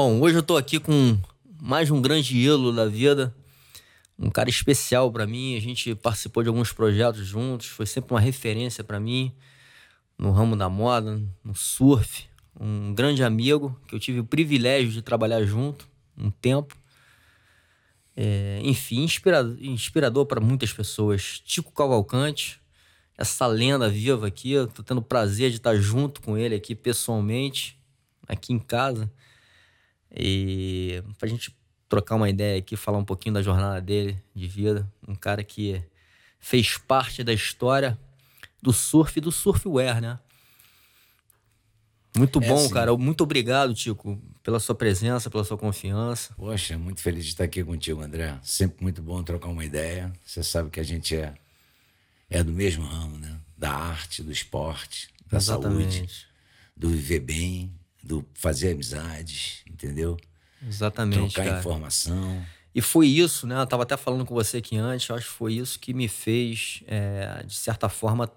Bom, hoje eu tô aqui com mais um grande ídolo da vida, um cara especial para mim. A gente participou de alguns projetos juntos, foi sempre uma referência para mim no ramo da moda, no surf. Um grande amigo que eu tive o privilégio de trabalhar junto um tempo. É, enfim, inspirador, para muitas pessoas. Tico Cavalcante, essa lenda viva aqui. Eu tô tendo o prazer de estar junto com ele aqui pessoalmente, aqui em casa. E pra gente trocar uma ideia aqui, falar um pouquinho da jornada dele de vida. Um cara que fez parte da história do surf e do surfwear, né? Muito é bom, assim. cara. Muito obrigado, Tico, pela sua presença, pela sua confiança. Poxa, muito feliz de estar aqui contigo, André. Sempre muito bom trocar uma ideia. Você sabe que a gente é, é do mesmo ramo, né? Da arte, do esporte, da Exatamente. saúde, do viver bem, do fazer amizades, entendeu? Exatamente. Trocar cara. informação. E foi isso, né? Eu tava até falando com você aqui antes, eu acho que foi isso que me fez, é, de certa forma,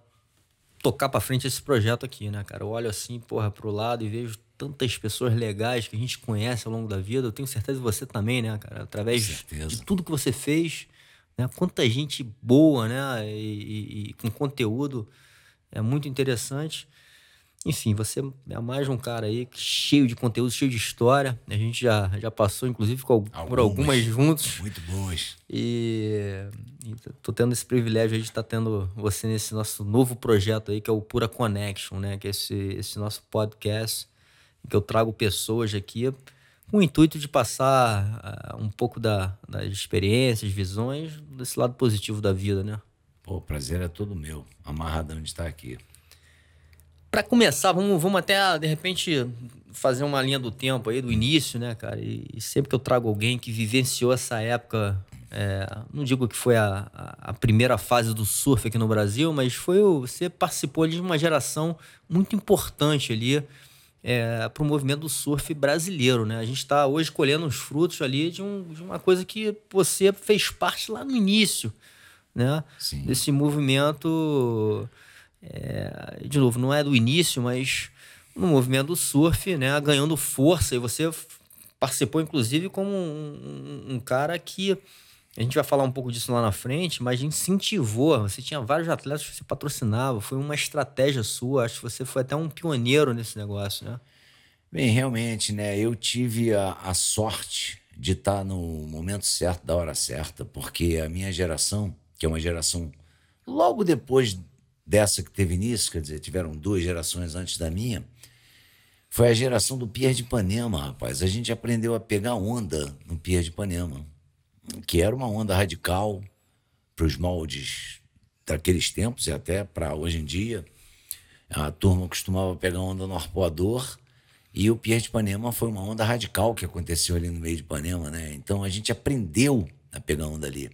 tocar para frente esse projeto aqui, né, cara? Eu olho assim, porra, pro lado e vejo tantas pessoas legais que a gente conhece ao longo da vida. Eu tenho certeza que você também, né, cara? Através de tudo que você fez, né? Quanta gente boa, né? E, e, e com conteúdo é muito interessante. Enfim, você é mais um cara aí cheio de conteúdo, cheio de história. A gente já, já passou, inclusive, com, algumas, por algumas juntos. Muito boas. E, e tô tendo esse privilégio aí de estar tá tendo você nesse nosso novo projeto aí, que é o Pura Connection, né? Que é esse, esse nosso podcast, que eu trago pessoas aqui com o intuito de passar uh, um pouco da, das experiências, visões, desse lado positivo da vida, né? Pô, o prazer é todo meu. Amarradão de estar aqui. Para começar, vamos, vamos até, de repente, fazer uma linha do tempo aí, do início, né, cara? E, e sempre que eu trago alguém que vivenciou essa época, é, não digo que foi a, a, primeira fase do surf aqui no Brasil, mas foi o, você participou de uma geração muito importante ali é, para o movimento do surf brasileiro, né? A gente está hoje colhendo os frutos ali de, um, de uma coisa que você fez parte lá no início, né? Sim. Desse movimento é, de novo, não é do início, mas no movimento do surf, né, ganhando força. E você participou, inclusive, como um, um, cara que. A gente vai falar um pouco disso lá na frente, mas incentivou. Você tinha vários atletas que você patrocinava, foi uma estratégia sua. Acho que você foi até um pioneiro nesse negócio, né? Bem, realmente, né? Eu tive a, a sorte de estar no momento certo, da hora certa, porque a minha geração, que é uma geração logo depois dessa que teve início, quer dizer, tiveram duas gerações antes da minha, foi a geração do Pier de Ipanema, rapaz. A gente aprendeu a pegar onda no Pier de Ipanema, que era uma onda radical para os moldes daqueles tempos e até para hoje em dia. A turma costumava pegar onda no arpoador e o Pier de Ipanema foi uma onda radical que aconteceu ali no meio de Ipanema, né? Então a gente aprendeu a pegar onda ali.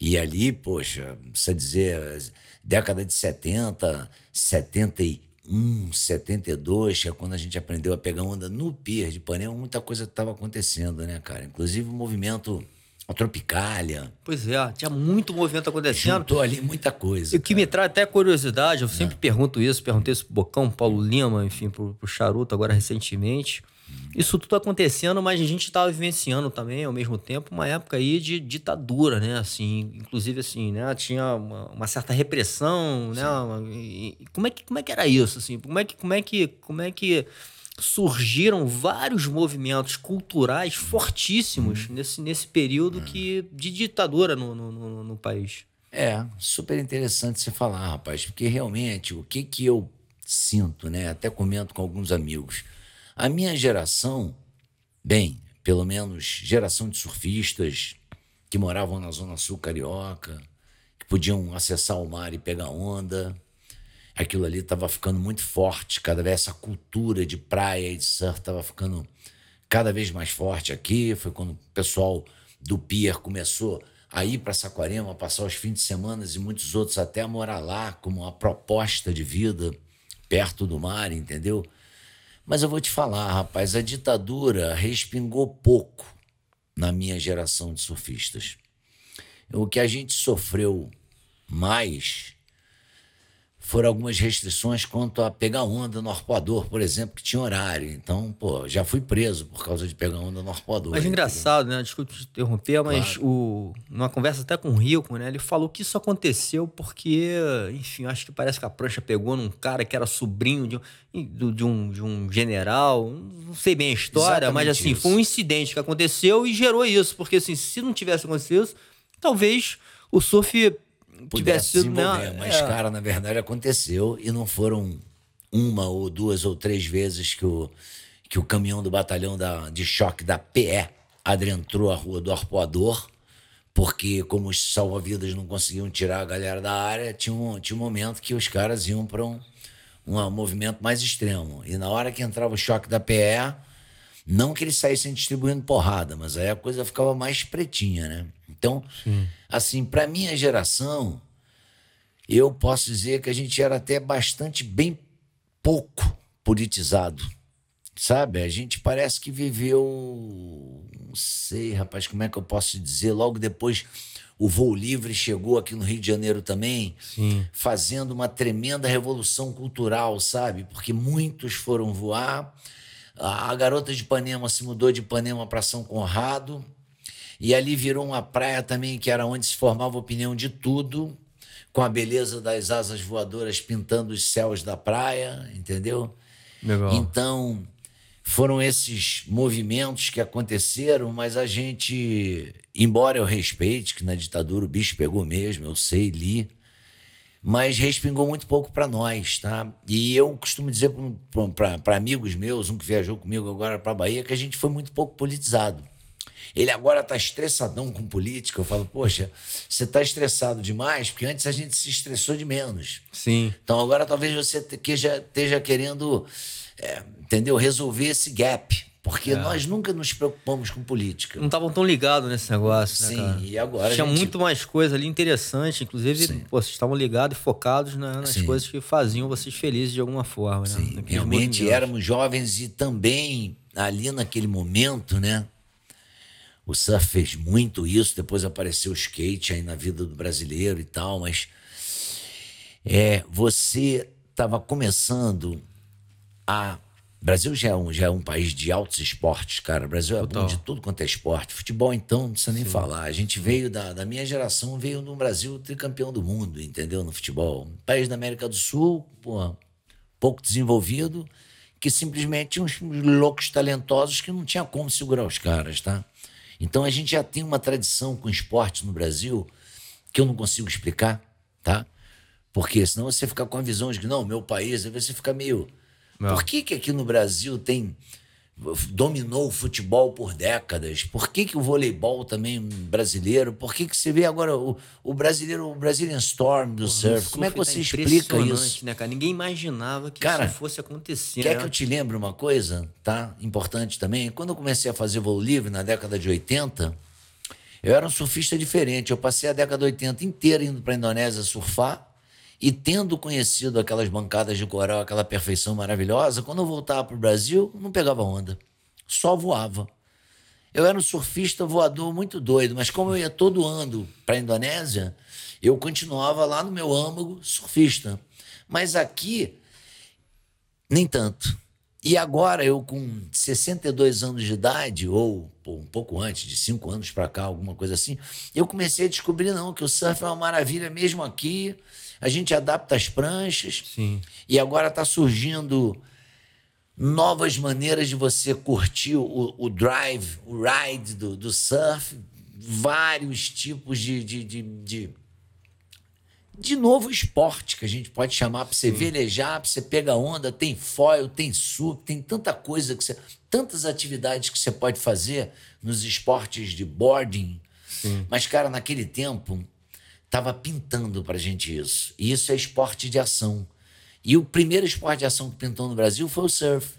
E ali, poxa, precisa dizer, década de 70, 71, 72, que é quando a gente aprendeu a pegar onda no pier de Ipanema, muita coisa estava acontecendo, né, cara? Inclusive o movimento a Tropicália. Pois é, tinha muito movimento acontecendo. Juntou ali muita coisa. E o que me traz até curiosidade, eu sempre é. pergunto isso, perguntei isso pro Bocão, Paulo Lima, enfim, pro, pro Charuto agora recentemente. Isso tudo acontecendo, mas a gente estava vivenciando também, ao mesmo tempo, uma época aí de ditadura, né? Assim, inclusive, assim, né? Tinha uma, uma certa repressão, né? E, e como, é que, como é que era isso, assim? Como é que, como é que, como é que surgiram vários movimentos culturais fortíssimos uhum. nesse, nesse período uhum. que, de ditadura no, no, no, no país? É, super interessante você falar, rapaz, porque realmente o que, que eu sinto, né? Até comento com alguns amigos a minha geração, bem, pelo menos geração de surfistas que moravam na Zona Sul Carioca, que podiam acessar o mar e pegar onda, aquilo ali estava ficando muito forte, cada vez essa cultura de praia e de surf estava ficando cada vez mais forte aqui. Foi quando o pessoal do Pier começou a ir para Saquarema, passar os fins de semana e muitos outros até morar lá como uma proposta de vida perto do mar, entendeu? Mas eu vou te falar, rapaz, a ditadura respingou pouco na minha geração de surfistas. O que a gente sofreu mais foram algumas restrições quanto a pegar onda no arpoador, por exemplo, que tinha horário. Então, pô, já fui preso por causa de pegar onda no arpoador. Mas engraçado, né? Desculpa te interromper, mas claro. o, numa conversa até com o Rico, né? Ele falou que isso aconteceu porque, enfim, acho que parece que a prancha pegou num cara que era sobrinho de um, de um, de um general. Não sei bem a história, Exatamente mas assim, isso. foi um incidente que aconteceu e gerou isso. Porque, assim, se não tivesse acontecido isso, talvez o surf tivesse sido. Né? Mas, é. cara, na verdade aconteceu e não foram uma ou duas ou três vezes que o, que o caminhão do batalhão da, de choque da PE adentrou a rua do arpoador, porque como os salva-vidas não conseguiam tirar a galera da área, tinha um, tinha um momento que os caras iam para um, um movimento mais extremo. E na hora que entrava o choque da PE, não que eles saíssem distribuindo porrada, mas aí a coisa ficava mais pretinha, né? Então, Sim. assim, para minha geração, eu posso dizer que a gente era até bastante bem pouco politizado, sabe? A gente parece que viveu, não sei, rapaz, como é que eu posso dizer? Logo depois, o voo livre chegou aqui no Rio de Janeiro também, Sim. fazendo uma tremenda revolução cultural, sabe? Porque muitos foram voar a garota de Ipanema se mudou de Ipanema para São Conrado. E ali virou uma praia também que era onde se formava opinião de tudo, com a beleza das asas voadoras pintando os céus da praia, entendeu? Legal. Então, foram esses movimentos que aconteceram, mas a gente, embora eu respeite que na ditadura o bicho pegou mesmo, eu sei, li, mas respingou muito pouco para nós, tá? E eu costumo dizer para amigos meus, um que viajou comigo agora para Bahia, que a gente foi muito pouco politizado. Ele agora está estressadão com política. Eu falo, poxa, você está estressado demais, porque antes a gente se estressou de menos. Sim. Então agora talvez você esteja querendo, é, entendeu, resolver esse gap. Porque é. nós nunca nos preocupamos com política. Não estavam tão ligados nesse negócio, né, Sim, cara? e agora. Tinha gente... muito mais coisa ali interessante. Inclusive, pô, vocês estavam ligados e focados nas Sim. coisas que faziam vocês felizes de alguma forma, né? Sim, realmente éramos jovens e também ali naquele momento, né? O surf fez muito isso, depois apareceu o skate aí na vida do brasileiro e tal, mas é, você estava começando a Brasil já é, um, já é um país de altos esportes, cara. O Brasil é Total. bom de tudo quanto é esporte. Futebol, então, não precisa nem Sim. falar. A gente veio da, da minha geração, veio no Brasil tricampeão do mundo, entendeu? No futebol. Um país da América do Sul, pouco desenvolvido, que simplesmente tinha uns loucos talentosos que não tinha como segurar os caras, tá? Então a gente já tem uma tradição com esporte no Brasil que eu não consigo explicar, tá? Porque senão você fica com a visão de que, não, meu país, aí você fica meio não. Por que, que aqui no Brasil tem dominou o futebol por décadas? Por que, que o voleibol também brasileiro? Por que, que você vê agora o, o brasileiro, o Brazilian Storm do Pô, surf? Como é que você tá explica isso? Né, cara? Ninguém imaginava que cara, isso fosse acontecer. Quer né? que eu te lembre uma coisa, tá? Importante também. Quando eu comecei a fazer voo livre na década de 80, eu era um surfista diferente. Eu passei a década de 80 inteira indo para a Indonésia surfar e tendo conhecido aquelas bancadas de coral, aquela perfeição maravilhosa, quando eu voltava para o Brasil, não pegava onda, só voava. Eu era um surfista voador muito doido, mas como eu ia todo ano para a Indonésia, eu continuava lá no meu âmago surfista. Mas aqui, nem tanto. E agora, eu com 62 anos de idade, ou um pouco antes, de 5 anos para cá, alguma coisa assim, eu comecei a descobrir, não, que o surf é uma maravilha mesmo aqui a gente adapta as pranchas. Sim. E agora está surgindo novas maneiras de você curtir o, o drive, o ride do, do surf, vários tipos de, de, de, de, de novo esporte que a gente pode chamar para você Sim. velejar, para você pegar onda, tem foil, tem sup, tem tanta coisa que você, tantas atividades que você pode fazer nos esportes de boarding. Sim. Mas cara, naquele tempo estava pintando para a gente isso. E isso é esporte de ação. E o primeiro esporte de ação que pintou no Brasil foi o surf.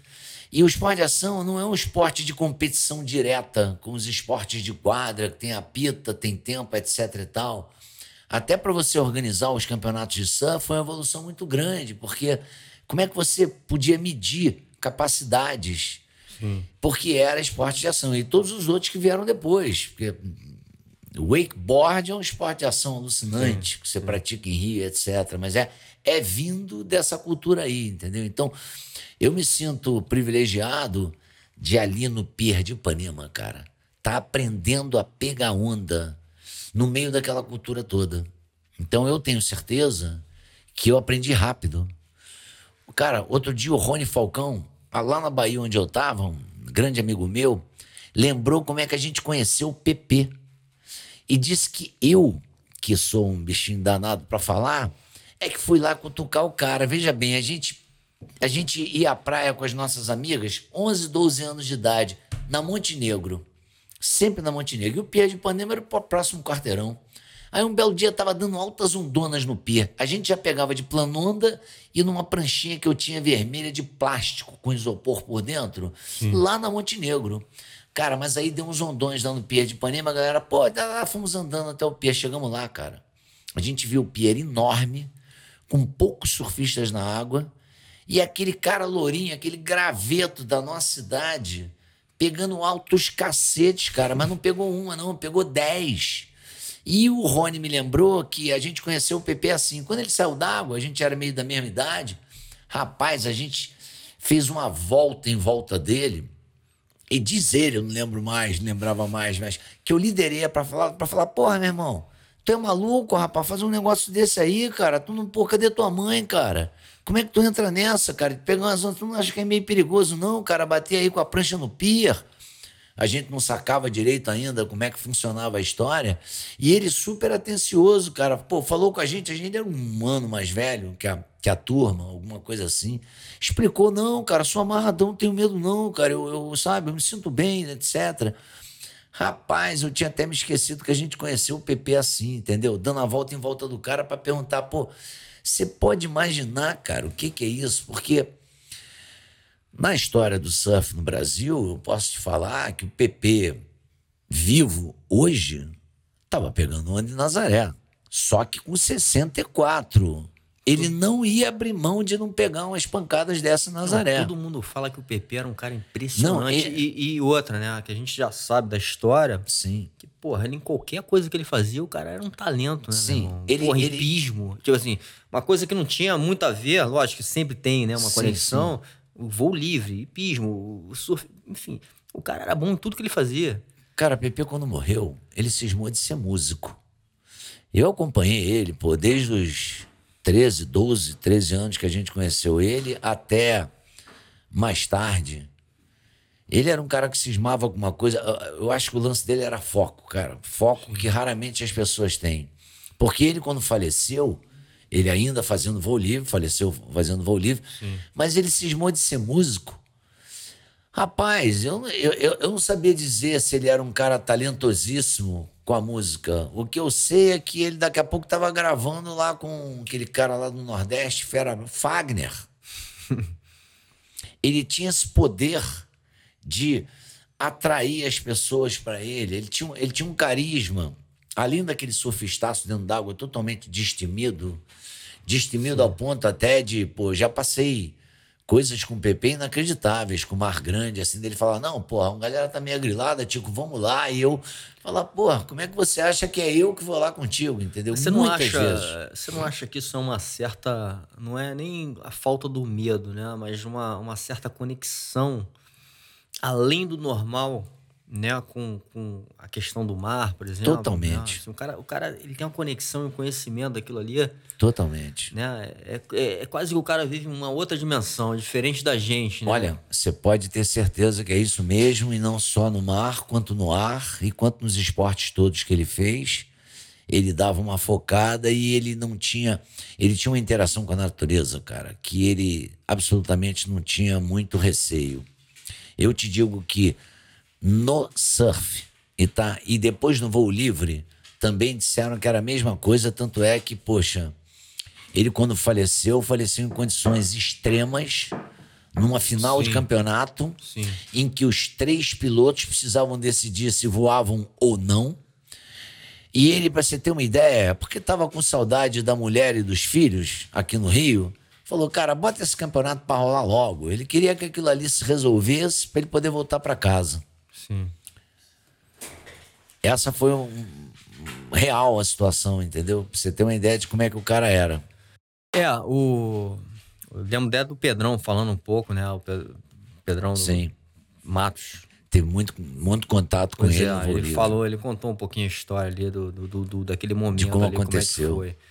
E o esporte de ação não é um esporte de competição direta, como os esportes de quadra, que tem a pita, tem tempo, etc e tal. Até para você organizar os campeonatos de surf foi uma evolução muito grande, porque como é que você podia medir capacidades? Sim. Porque era esporte de ação. E todos os outros que vieram depois. Porque wakeboard é um esporte de ação alucinante, sim, que você sim. pratica em Rio, etc. Mas é, é vindo dessa cultura aí, entendeu? Então, eu me sinto privilegiado de ali no Pier de Ipanema, cara, tá aprendendo a pegar onda no meio daquela cultura toda. Então, eu tenho certeza que eu aprendi rápido. Cara, outro dia o Rony Falcão, lá na Bahia onde eu tava, um grande amigo meu, lembrou como é que a gente conheceu o PP. E disse que eu, que sou um bichinho danado para falar, é que fui lá cutucar o cara. Veja bem, a gente a gente ia à praia com as nossas amigas, 11, 12 anos de idade, na Montenegro. Sempre na Montenegro. E o Pier de Ipanema era o próximo quarteirão. Aí um belo dia tava dando altas ondonas no pier. A gente já pegava de planonda e numa pranchinha que eu tinha vermelha de plástico com isopor por dentro, lá na Montenegro. Cara, mas aí deu uns ondões no pier de Ipanema, a galera, pô, lá, fomos andando até o pier, chegamos lá, cara. A gente viu o pier enorme, com poucos surfistas na água, e aquele cara lourinho, aquele graveto da nossa cidade, pegando altos cacetes, cara, mas não pegou uma, não, pegou dez. E o Rony me lembrou que a gente conheceu o PP assim. Quando ele saiu d'água, a gente era meio da mesma idade. Rapaz, a gente fez uma volta em volta dele. E diz ele, eu não lembro mais, não lembrava mais, mas que eu liderei para falar, para falar, porra, meu irmão, tu é maluco, rapaz, fazer um negócio desse aí, cara. Tu não, pô, cadê tua mãe, cara? Como é que tu entra nessa, cara? Pegar umas ondas, tu não acha que é meio perigoso, não, cara? Bater aí com a prancha no pier. A gente não sacava direito ainda como é que funcionava a história. E ele super atencioso, cara. Pô, falou com a gente, a gente era um ano mais velho que a, que a turma, alguma coisa assim. Explicou, não, cara, sou amarradão, não tenho medo não, cara. Eu, eu, sabe, eu me sinto bem, etc. Rapaz, eu tinha até me esquecido que a gente conheceu o PP assim, entendeu? Dando a volta em volta do cara para perguntar, pô, você pode imaginar, cara, o que, que é isso? Porque na história do surf no Brasil, eu posso te falar que o PP vivo hoje estava pegando onda em Nazaré, só que com 64. Ele não ia abrir mão de não pegar umas pancadas dessa em Nazaré. Não, todo mundo fala que o PP era um cara impressionante. Não, ele... e, e, outra, né? Que a gente já sabe da história. Sim. Que, porra, em qualquer coisa que ele fazia, o cara era um talento, né? Sim. Ele, porra, ele... hipismo. Tipo assim, uma coisa que não tinha muito a ver, lógico que sempre tem, né? Uma sim, conexão. Sim. O voo livre, hipismo, o surf, enfim. O cara era bom em tudo que ele fazia. Cara, PP, quando morreu, ele cismou de ser músico. Eu acompanhei ele, pô, desde os 13, 12, 13 anos que a gente conheceu ele, até mais tarde. Ele era um cara que cismava alguma coisa. Eu acho que o lance dele era foco, cara. Foco que raramente as pessoas têm. Porque ele, quando faleceu, ele ainda fazendo voo livre, faleceu fazendo voo livre, Sim. mas ele cismou de ser músico. Rapaz, eu, eu, eu não sabia dizer se ele era um cara talentosíssimo com a música. O que eu sei é que ele daqui a pouco estava gravando lá com aquele cara lá do Nordeste, Fera Fagner. ele tinha esse poder de atrair as pessoas para ele. Ele tinha, ele tinha um carisma. Além daquele surfistaço dentro d'água totalmente destemido, destemido Sim. ao ponto até de, pô, já passei coisas com o PP inacreditáveis, com o Mar Grande, assim, dele falar, não, porra, a galera tá meio grilada, Tico, vamos lá, e eu falar, porra, como é que você acha que é eu que vou lá contigo, entendeu? Você não acha, vezes. Você não acha que isso é uma certa, não é nem a falta do medo, né, mas uma, uma certa conexão além do normal né, com, com a questão do mar, por exemplo. Totalmente. Né? Assim, o, cara, o cara ele tem uma conexão e um conhecimento daquilo ali. Totalmente. Né? É, é, é, quase que o cara vive uma outra dimensão, diferente da gente. Né? Olha, você pode ter certeza que é isso mesmo, e não só no mar, quanto no ar, e quanto nos esportes todos que ele fez. Ele dava uma focada e ele não tinha. Ele tinha uma interação com a natureza, cara, que ele absolutamente não tinha muito receio. Eu te digo que no surf. E, tá, e depois no voo livre também disseram que era a mesma coisa, tanto é que, poxa, ele quando faleceu, faleceu em condições extremas, numa final Sim. de campeonato, Sim. em que os três pilotos precisavam decidir se voavam ou não. E ele, para você ter uma ideia, porque estava com saudade da mulher e dos filhos aqui no Rio, falou: cara, bota esse campeonato para rolar logo. Ele queria que aquilo ali se resolvesse para ele poder voltar para casa. Sim. essa foi um, real a situação, entendeu? Pra você ter uma ideia de como é que o cara era. É, o. Eu lembro até do Pedrão falando um pouco, né? O Pedrão Sim. Matos. Teve muito, muito contato com Pois ele. é, ele falou, ele contou um pouquinho a história ali do, do, do- do- daquele momento como ali, aconteceu. Como é que foi.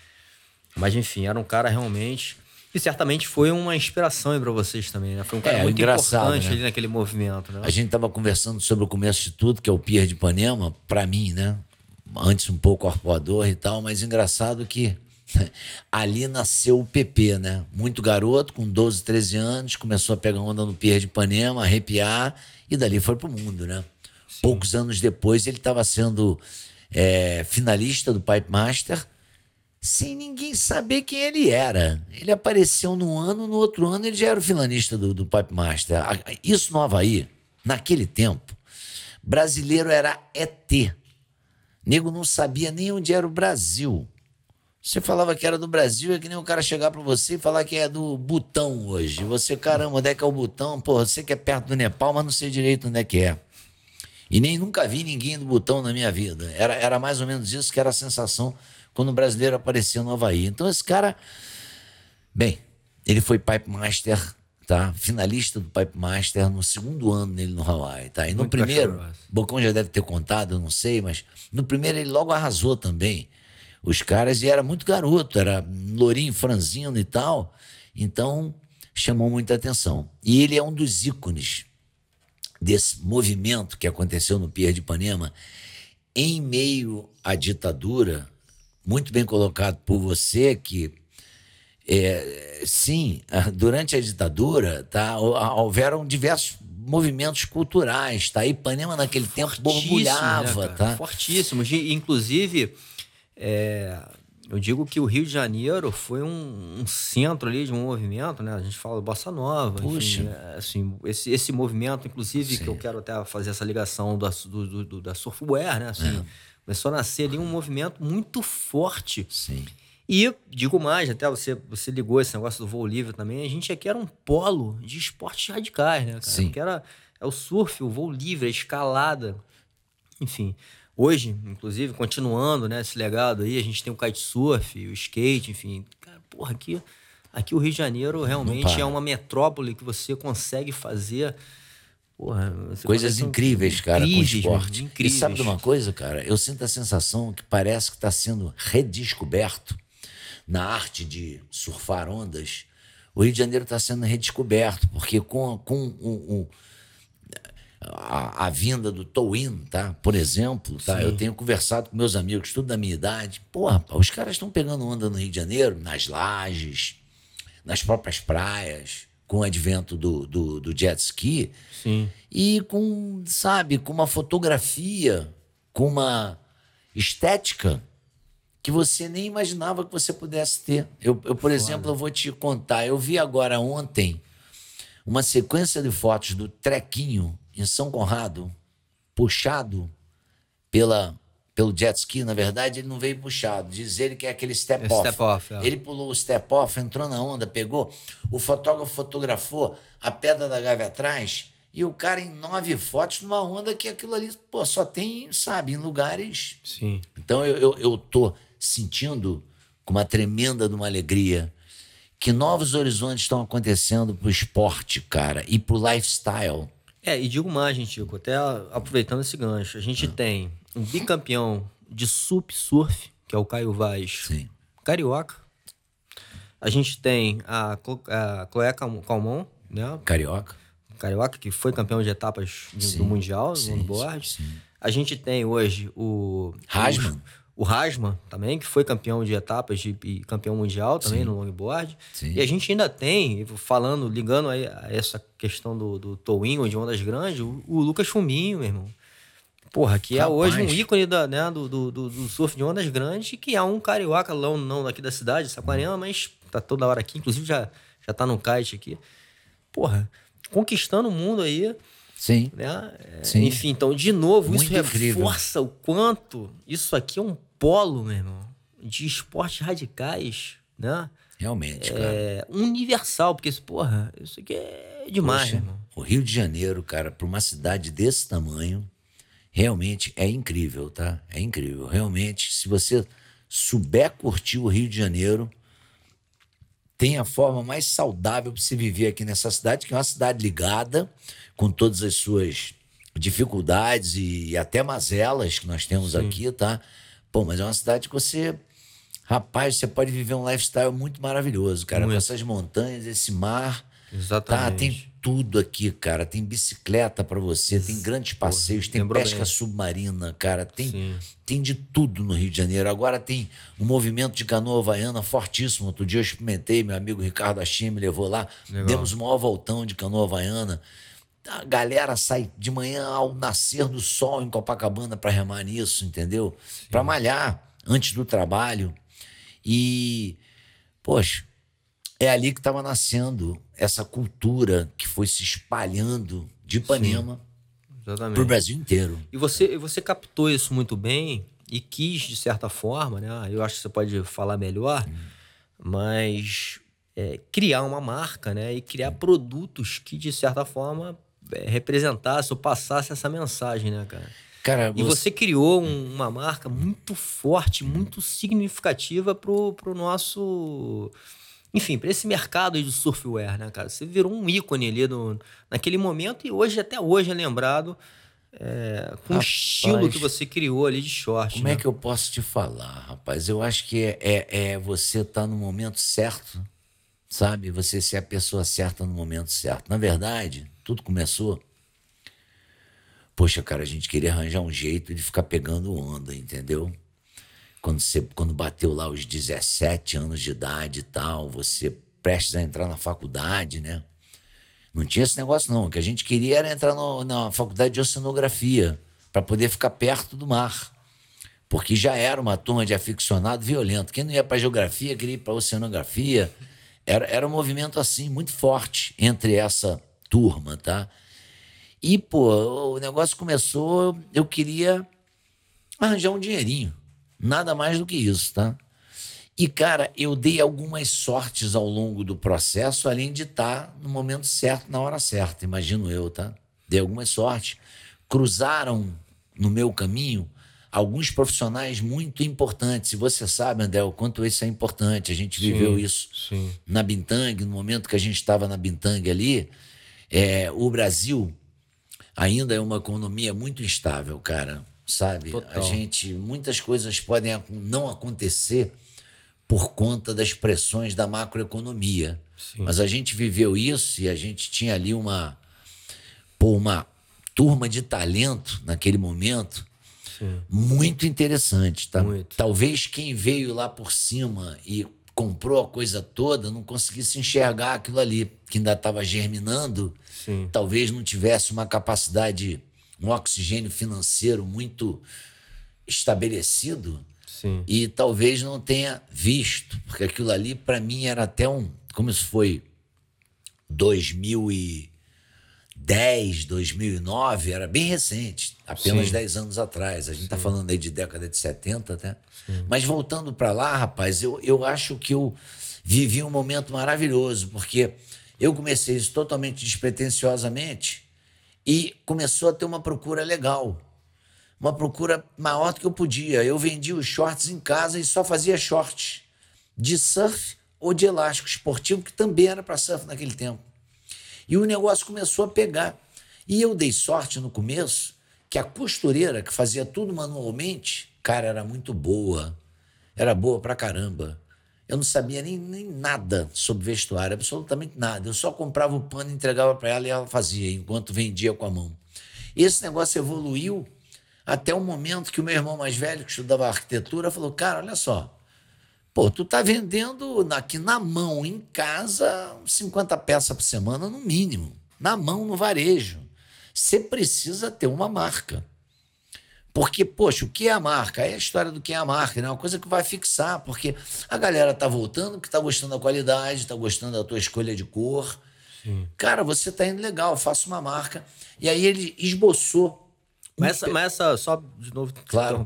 Mas enfim, era um cara realmente. E certamente foi uma inspiração pra vocês também, né? Foi um cara É, muito importante né? ali naquele movimento, né? A gente estava conversando sobre o começo de tudo, que é o Pier de Ipanema, para mim, né? Antes um pouco arpoador e tal, mas engraçado que ali nasceu o PP, né? Muito garoto, com 12, 13 anos, começou a pegar onda no Pier de Ipanema, arrepiar, e dali foi pro mundo, né? Poucos anos depois ele estava sendo é, finalista do Pipe Master, sem ninguém saber quem ele era. Ele apareceu num ano, no outro ano ele já era o finalista do, do Pipe Master. Isso no Havaí, naquele tempo, brasileiro era ET. Nego não sabia nem onde era o Brasil. Você falava que era do Brasil, é que nem o cara chegar pra você e falar que é do Butão hoje. Você, caramba, onde é que é o Butão? Pô, você que é perto do Nepal, mas não sei direito onde é que é. E nem nunca vi ninguém do Butão na minha vida. Era, era mais ou menos isso que era a sensação quando o brasileiro aparecia no Havaí. Então esse cara, bem, ele foi Pipe Master, tá? Finalista do Pipe Master no segundo ano dele no Hawaii, tá? E no Muito primeiro, cachorro. Bocão já deve ter contado, eu não sei, mas no primeiro ele logo arrasou também. Os caras, e era muito garoto, era lourinho, franzino e tal. Então, chamou muita atenção. E ele é um dos ícones desse movimento que aconteceu no Pier de Ipanema em meio à ditadura, muito bem colocado por você, que é, sim, durante a ditadura, tá, hou- houveram diversos movimentos culturais, tá? Ipanema naquele tempo Fortíssimos, borbulhava, né, tá? Fortíssimos. E, Inclusive, é, eu digo que o Rio de Janeiro foi um, um centro ali de um movimento, né? A gente fala bossa nova, enfim, Puxa. é, assim, esse, esse movimento, inclusive, que eu quero até fazer essa ligação da, do, do- do- da surfwear, né? Assim, Começou a nascer ali um movimento muito forte. Sim. E digo mais, até você, você ligou esse negócio do voo livre também. A gente aqui era um polo de esportes radicais, né, cara? Sim. Que era é o surf, o voo livre, a escalada. Enfim, hoje, inclusive, continuando né, esse legado aí, a gente tem o kitesurf, o skate, enfim. Cara, porra, aqui, aqui o Rio de Janeiro realmente é uma metrópole que você consegue fazer. Porra, Coisas incríveis, cara, incríveis, com esporte. mesmo, E incríveis. sabe de uma coisa, cara? Eu sinto a sensação que parece que está sendo redescoberto na arte de surfar ondas. O Rio de Janeiro está sendo redescoberto, porque com, com o, o- a, a vinda do Towin, tá? Por exemplo, tá? Eu tenho conversado com meus amigos, tudo da minha idade. Porra, os caras estão pegando onda no Rio de Janeiro, nas lajes, nas próprias praias, com o advento do, do, do jet ski Sim. e com, sabe, com uma fotografia, com uma estética que você nem imaginava que você pudesse ter. Eu, eu por exemplo, eu vou te contar. Eu vi agora ontem uma sequência de fotos do Trequinho em São Conrado, puxado pela, pelo jet ski. Na verdade, ele não veio puxado. Diz ele que é aquele step É off. step off, é. Ele pulou o step off, entrou na onda, pegou. O fotógrafo fotografou a pedra da gávea atrás e o cara em nove fotos numa onda que aquilo ali, pô, só tem, sabe, em lugares Sim. então eu, eu, eu tô sentindo com uma tremenda de uma alegria que novos horizontes estão acontecendo pro esporte, cara, e pro lifestyle. É, e digo mais, gente, Chico, até aproveitando esse gancho, a Ah. gente tem um bicampeão de sup surf, que é o Caio Vaz, Sim. carioca. A gente tem a, Clo- a Chloé Cal- Calmon, né? Carioca. Carioca, que foi campeão de etapas de- Sim, do Mundial, sim, no longboard. sim. A gente tem hoje o... Rasman. O Rasman também, que foi campeão de etapas de, e campeão mundial também Sim. no longboard. Sim. E a gente ainda tem, falando, ligando aí a essa questão do, do towing ou de ondas grandes, o, o Lucas Fuminho, meu irmão. Porra, que é Rapaz. hoje um ícone da, né, do, do, do- surf de ondas grandes, que é um carioca, não, não daqui da cidade, Saquarema, mas tá toda hora aqui, inclusive já, já tá no kite aqui. Porra, conquistando o mundo aí, Sim. né? É, Sim. Enfim, então, de novo, isso Muito incrível. reforça o quanto isso aqui é um polo, meu irmão, de esportes radicais, né? Realmente, cara. É universal, porque, isso, porra, isso aqui é demais, Poxa, irmão. o Rio de Janeiro, cara, para uma cidade desse tamanho, realmente é incrível, tá? É incrível. Realmente, se você souber curtir o Rio de Janeiro, tem a forma mais saudável para se viver aqui nessa cidade, que é uma cidade ligada, com todas as suas dificuldades e até mazelas que nós temos Sim. aqui, tá? Pô, mas é uma cidade que você. Rapaz, você pode viver um lifestyle muito maravilhoso, cara. Muito. Com essas montanhas, esse mar. Exatamente. Tá, tem tudo aqui, cara. Tem bicicleta para você, tem grandes passeios, tem pesca bem. submarina, cara. Tem, tem de tudo no Rio de Janeiro. Agora tem um movimento de canoa havaiana fortíssimo. Outro dia eu experimentei, meu amigo Ricardo Achim me levou lá. Legal. Demos o maior voltão de canoa havaiana. A galera sai de manhã ao nascer do sol em Copacabana para remar nisso, entendeu? Para malhar antes do trabalho. E, poxa, é ali que estava nascendo essa cultura que foi se espalhando de Ipanema para o Brasil inteiro. E você, você captou isso muito bem e quis, de certa forma, né? Eu acho que você pode falar melhor, hum. mas é, criar uma marca, né? E criar hum. produtos que, de certa forma, é, representasse ou passasse essa mensagem, né, cara? Cara, e você, criou um, uma marca muito forte, muito significativa pro, pro nosso enfim, para esse mercado de surfwear, né, cara? Você virou um ícone ali no, naquele momento e hoje, até hoje, é lembrado é, com rapaz, o estilo que você criou ali de short. Como é né? é que eu posso te falar, rapaz? Eu acho que é, é, é você estar tá no momento certo, sabe? Você ser a pessoa certa no momento certo. Na verdade, tudo começou. Poxa, cara, a gente queria arranjar um jeito de ficar pegando onda, entendeu? Quando você quando bateu lá os 17 anos de idade e tal, você prestes a entrar na faculdade, né? Não tinha esse negócio não, o que a gente queria era entrar no, na faculdade de oceanografia para poder ficar perto do mar. Porque já era uma turma de aficionado violento. Quem não ia para geografia queria ir para oceanografia. Era, era um movimento assim muito forte entre essa turma, tá? E, pô, o negócio começou, eu queria arranjar um dinheirinho. Nada mais do que isso, tá? E, cara, eu dei algumas sortes ao longo do processo, além de estar no momento certo, na hora certa, imagino eu, tá? Dei algumas sortes. Cruzaram no meu caminho alguns profissionais muito importantes. E você sabe, André, o quanto isso é importante. A gente viveu sim, isso sim. na Bintang, no momento que a gente estava na Bintang ali. É, o Brasil ainda é uma economia muito instável, cara sabe? Total. A gente, muitas coisas podem não acontecer por conta das pressões da macroeconomia. Sim. Mas a gente viveu isso e a gente tinha ali uma, pô, uma turma de talento naquele momento Sim. muito interessante. Tá? Muito. Talvez quem veio lá por cima e comprou a coisa toda não conseguisse enxergar aquilo ali, que ainda estava germinando, Sim. talvez não tivesse uma capacidade um oxigênio financeiro muito estabelecido Sim. e talvez não tenha visto, porque aquilo ali para mim era até um, como se foi 2010, 2009, era bem recente, apenas Sim. 10 anos atrás. A gente está falando aí de década de 70, né? Sim. Mas voltando para lá, rapaz, eu, eu acho que eu vivi um momento maravilhoso, porque eu comecei isso totalmente despretensiosamente e começou a ter uma procura legal. Uma procura maior do que eu podia. Eu vendia os shorts em casa e só fazia shorts de surf ou de elástico esportivo, que também era para surf naquele tempo. E o negócio começou a pegar. E eu dei sorte no começo que a costureira que fazia tudo manualmente, cara, era muito boa. Era boa pra caramba. Eu não sabia nem, nem nada sobre vestuário, absolutamente nada. Eu só comprava o pano, entregava para ela e ela fazia, enquanto vendia com a mão. Esse negócio evoluiu até o momento que o meu irmão mais velho, que estudava arquitetura, falou: Cara, olha só, pô, tu tá vendendo aqui na mão, em casa, 50 peças por semana, no mínimo. Na mão, no varejo. Você precisa ter uma marca. Porque, poxa, o que é a marca? É a história do que é a marca, né? É uma coisa que vai fixar, porque a galera tá voltando, que tá gostando da qualidade, tá gostando da tua escolha de cor. Sim. Cara, você tá indo legal, faça uma marca. E aí ele esboçou. Mas, essa, mas essa, só de novo, claro.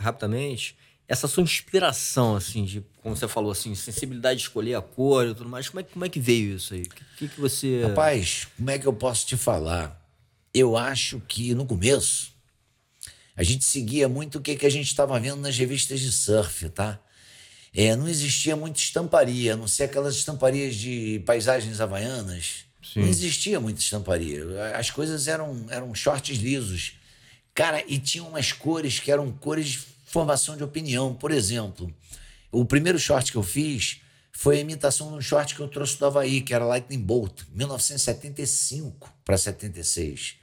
rapidamente, essa sua inspiração, assim, de, como você falou, assim, sensibilidade de escolher a cor e tudo mais, como é, como é que veio isso aí? O que, que você. Rapaz, como é que eu posso te falar? Eu acho que no começo a gente seguia muito o que, que a gente estava vendo nas revistas de surf, tá? É, não existia muita estamparia, a não ser aquelas estamparias de paisagens havaianas. Sim. Não existia muita estamparia. As coisas eram, eram shorts lisos. Cara, e tinha umas cores que eram cores de formação de opinião. Por exemplo, o primeiro short que eu fiz foi a imitação de um short que eu trouxe do Havaí, que era Lightning Bolt, 1975 para 76. Sim.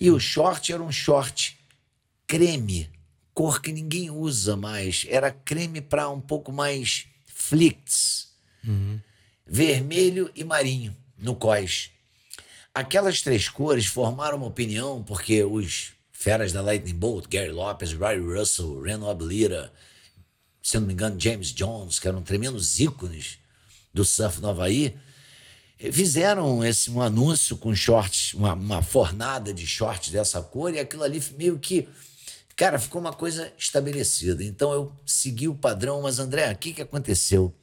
E o short era um short creme, cor que ninguém usa mais. Era creme para um pouco mais flicts. Uhum. Vermelho e marinho no cós. Aquelas três cores formaram uma opinião porque os feras da Lightning Bolt, Gary Lopes, Ray Russell, Reno Ablira, se não me engano, James Jones, que eram tremendos ícones do surf no Havaí, fizeram esse um anúncio com shorts, uma, uma fornada de shorts dessa cor, e aquilo ali meio que Cara, ficou uma coisa estabelecida. Então eu segui o padrão, mas André, o que, que aconteceu?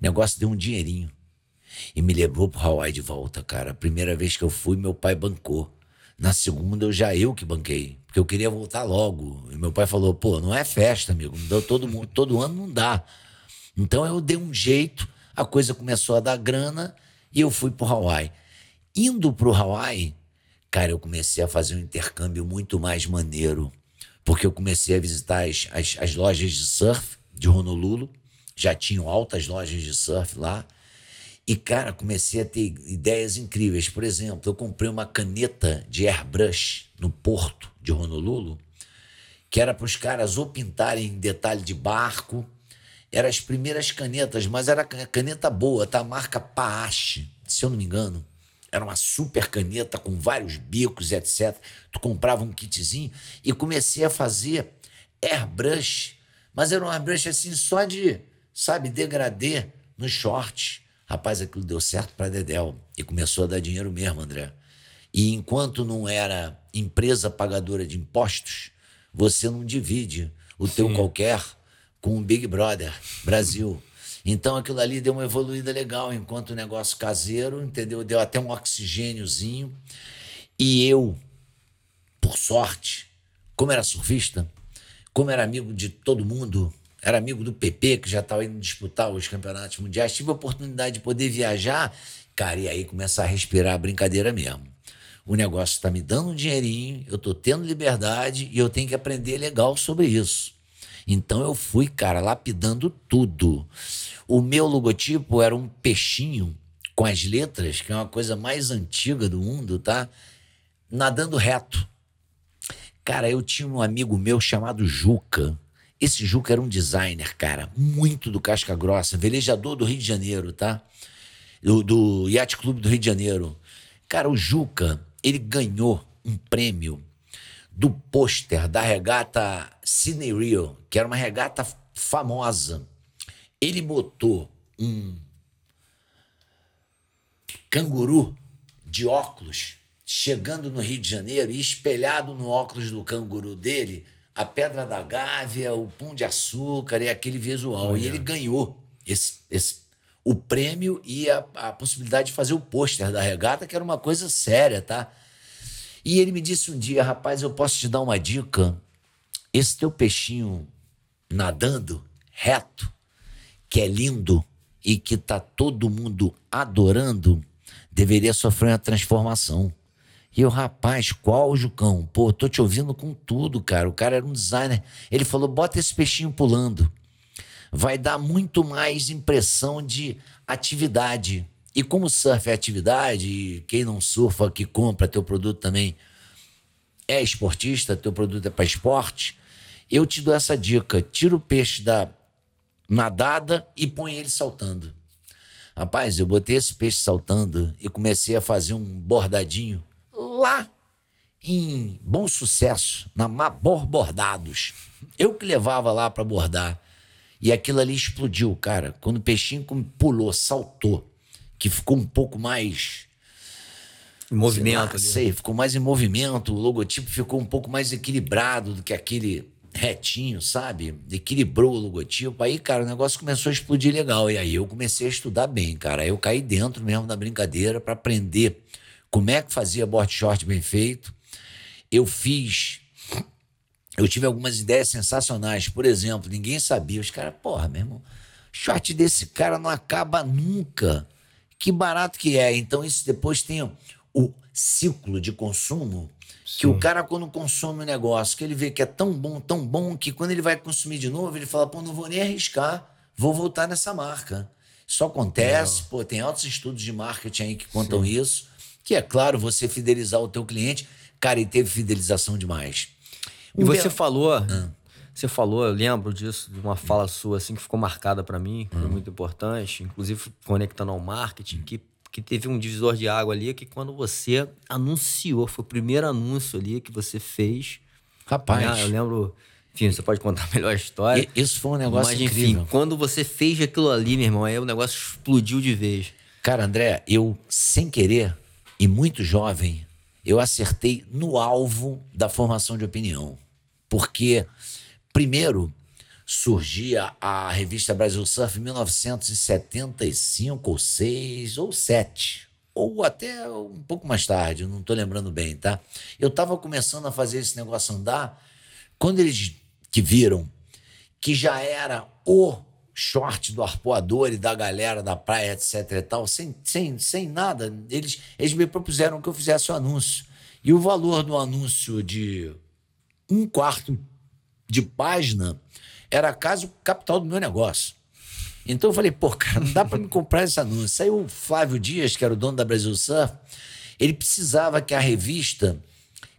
O negócio deu um dinheirinho e me levou pro Hawaii de volta, cara. A primeira vez que eu fui, meu pai bancou. Na segunda, eu já eu que banquei, porque eu queria voltar logo. E meu pai falou: pô, não é festa, amigo. Todo, mundo, todo ano não dá. Então eu dei um jeito, a coisa começou a dar grana e eu fui pro Hawaii. Indo pro Hawaii, cara, eu comecei a fazer um intercâmbio muito mais maneiro porque eu comecei a visitar as, as, as lojas de surf de Honolulu, já tinham altas lojas de surf lá. E, cara, comecei a ter ideias incríveis. Por exemplo, eu comprei uma caneta de airbrush no porto de Honolulu, que era para os caras ou pintarem detalhe de barco. Eram as primeiras canetas, mas era caneta boa, tá? A marca Paache, se eu não me engano. Era uma super caneta com vários bicos, etc. Tu comprava um kitzinho e comecei a fazer airbrush. Mas era um airbrush assim só de, sabe, degradê no short. Rapaz, aquilo deu certo para Dedel e começou a dar dinheiro mesmo, André. E enquanto não era empresa pagadora de impostos, você não divide o Sim. teu qualquer com o Big Brother Brasil. Então aquilo ali deu uma evoluída legal enquanto negócio caseiro, entendeu? Deu até um oxigêniozinho. E eu, por sorte, como era surfista, como era amigo de todo mundo, era amigo do PP, que já estava indo disputar os campeonatos mundiais, tive a oportunidade de poder viajar, cara, e aí começa a respirar a brincadeira mesmo. O negócio está me dando um dinheirinho, eu estou tendo liberdade e eu tenho que aprender legal sobre isso. Então eu fui, cara, lapidando tudo. O meu logotipo era um peixinho com as letras, que é uma coisa mais antiga do mundo, tá? Nadando reto. Cara, eu tinha um amigo meu chamado Juca. Esse Juca era um designer, cara, muito do casca grossa, velejador do Rio de Janeiro, tá? Do, do Yacht Clube do Rio de Janeiro. Cara, o Juca, ele ganhou um prêmio do pôster da regata Sydney Rio, que era uma regata famosa. Ele botou um canguru de óculos chegando no Rio de Janeiro e espelhado no óculos do canguru dele a pedra da gávea, o pão de açúcar e aquele visual. E ele ganhou esse, esse, o prêmio e a, a possibilidade de fazer o pôster da regata, que era uma coisa séria, tá? E ele me disse um dia, rapaz, eu posso te dar uma dica? Esse teu peixinho nadando reto, que é lindo e que tá todo mundo adorando, deveria sofrer uma transformação. E eu, rapaz, qual, Jucão? Pô, tô te ouvindo com tudo, cara. O cara era um designer. Ele falou: bota esse peixinho pulando. Vai dar muito mais impressão de atividade. E como surf é atividade, e quem não surfa que compra teu produto também é esportista, teu produto é para esporte, eu te dou essa dica: tira o peixe da nadada e põe ele saltando. Rapaz, eu botei esse peixe saltando e comecei a fazer um bordadinho lá em Bom Sucesso, na Mabor Bordados. Eu que levava lá para bordar. E aquilo ali explodiu, cara. Quando o peixinho pulou, saltou que ficou um pouco mais. Em movimento. Sei, lá, sei, ficou mais em movimento, o logotipo ficou um pouco mais equilibrado do que aquele retinho, sabe? Equilibrou o logotipo. Aí, cara, o negócio começou a explodir legal. E aí eu comecei a estudar bem, cara. Aí eu caí dentro mesmo da brincadeira para aprender como é que fazia board short bem feito. Eu fiz eu tive algumas ideias sensacionais. Por exemplo, ninguém sabia. Os caras, porra, meu short desse cara não acaba nunca. Que barato que é. Então, isso depois tem o ciclo de consumo. Sim. Que o cara, quando consome um negócio, que ele vê que é tão bom, tão bom, que quando ele vai consumir de novo, ele fala, pô, não vou nem arriscar, vou voltar nessa marca. Isso acontece, pô, tem altos estudos de marketing aí que contam Sim. isso. Que é claro, você fidelizar o teu cliente. Cara, e teve fidelização demais. E você falou, ah. você falou, eu lembro disso, de uma fala sua assim que ficou marcada para mim, que foi hum. muito importante, inclusive conectando ao marketing, que que teve um divisor de água ali que quando você anunciou, foi o primeiro anúncio ali que você fez. Rapaz. Né? Eu lembro, enfim, você pode contar melhor a história. Isso foi um negócio mas, incrível. enfim, quando você fez aquilo ali, meu irmão, aí o negócio explodiu de vez. Cara, André, eu sem querer e muito jovem, eu acertei no alvo da formação de opinião. Porque, primeiro, surgia a revista Brasil Surf em 1975 ou 6 ou 7 ou até um pouco mais tarde, não estou lembrando bem, tá? Eu estava começando a fazer esse negócio andar quando eles que viram que já era o short do arpoador e da galera da praia, etc e tal, sem, sem, sem nada, eles, eles me propuseram que eu fizesse o anúncio. E o valor do anúncio de um quarto de página era caso capital do meu negócio. Então eu falei, pô, cara, não dá para me comprar esse anúncio. Saiu o Flávio Dias, que era o dono da Brasil Surf, ele precisava que a revista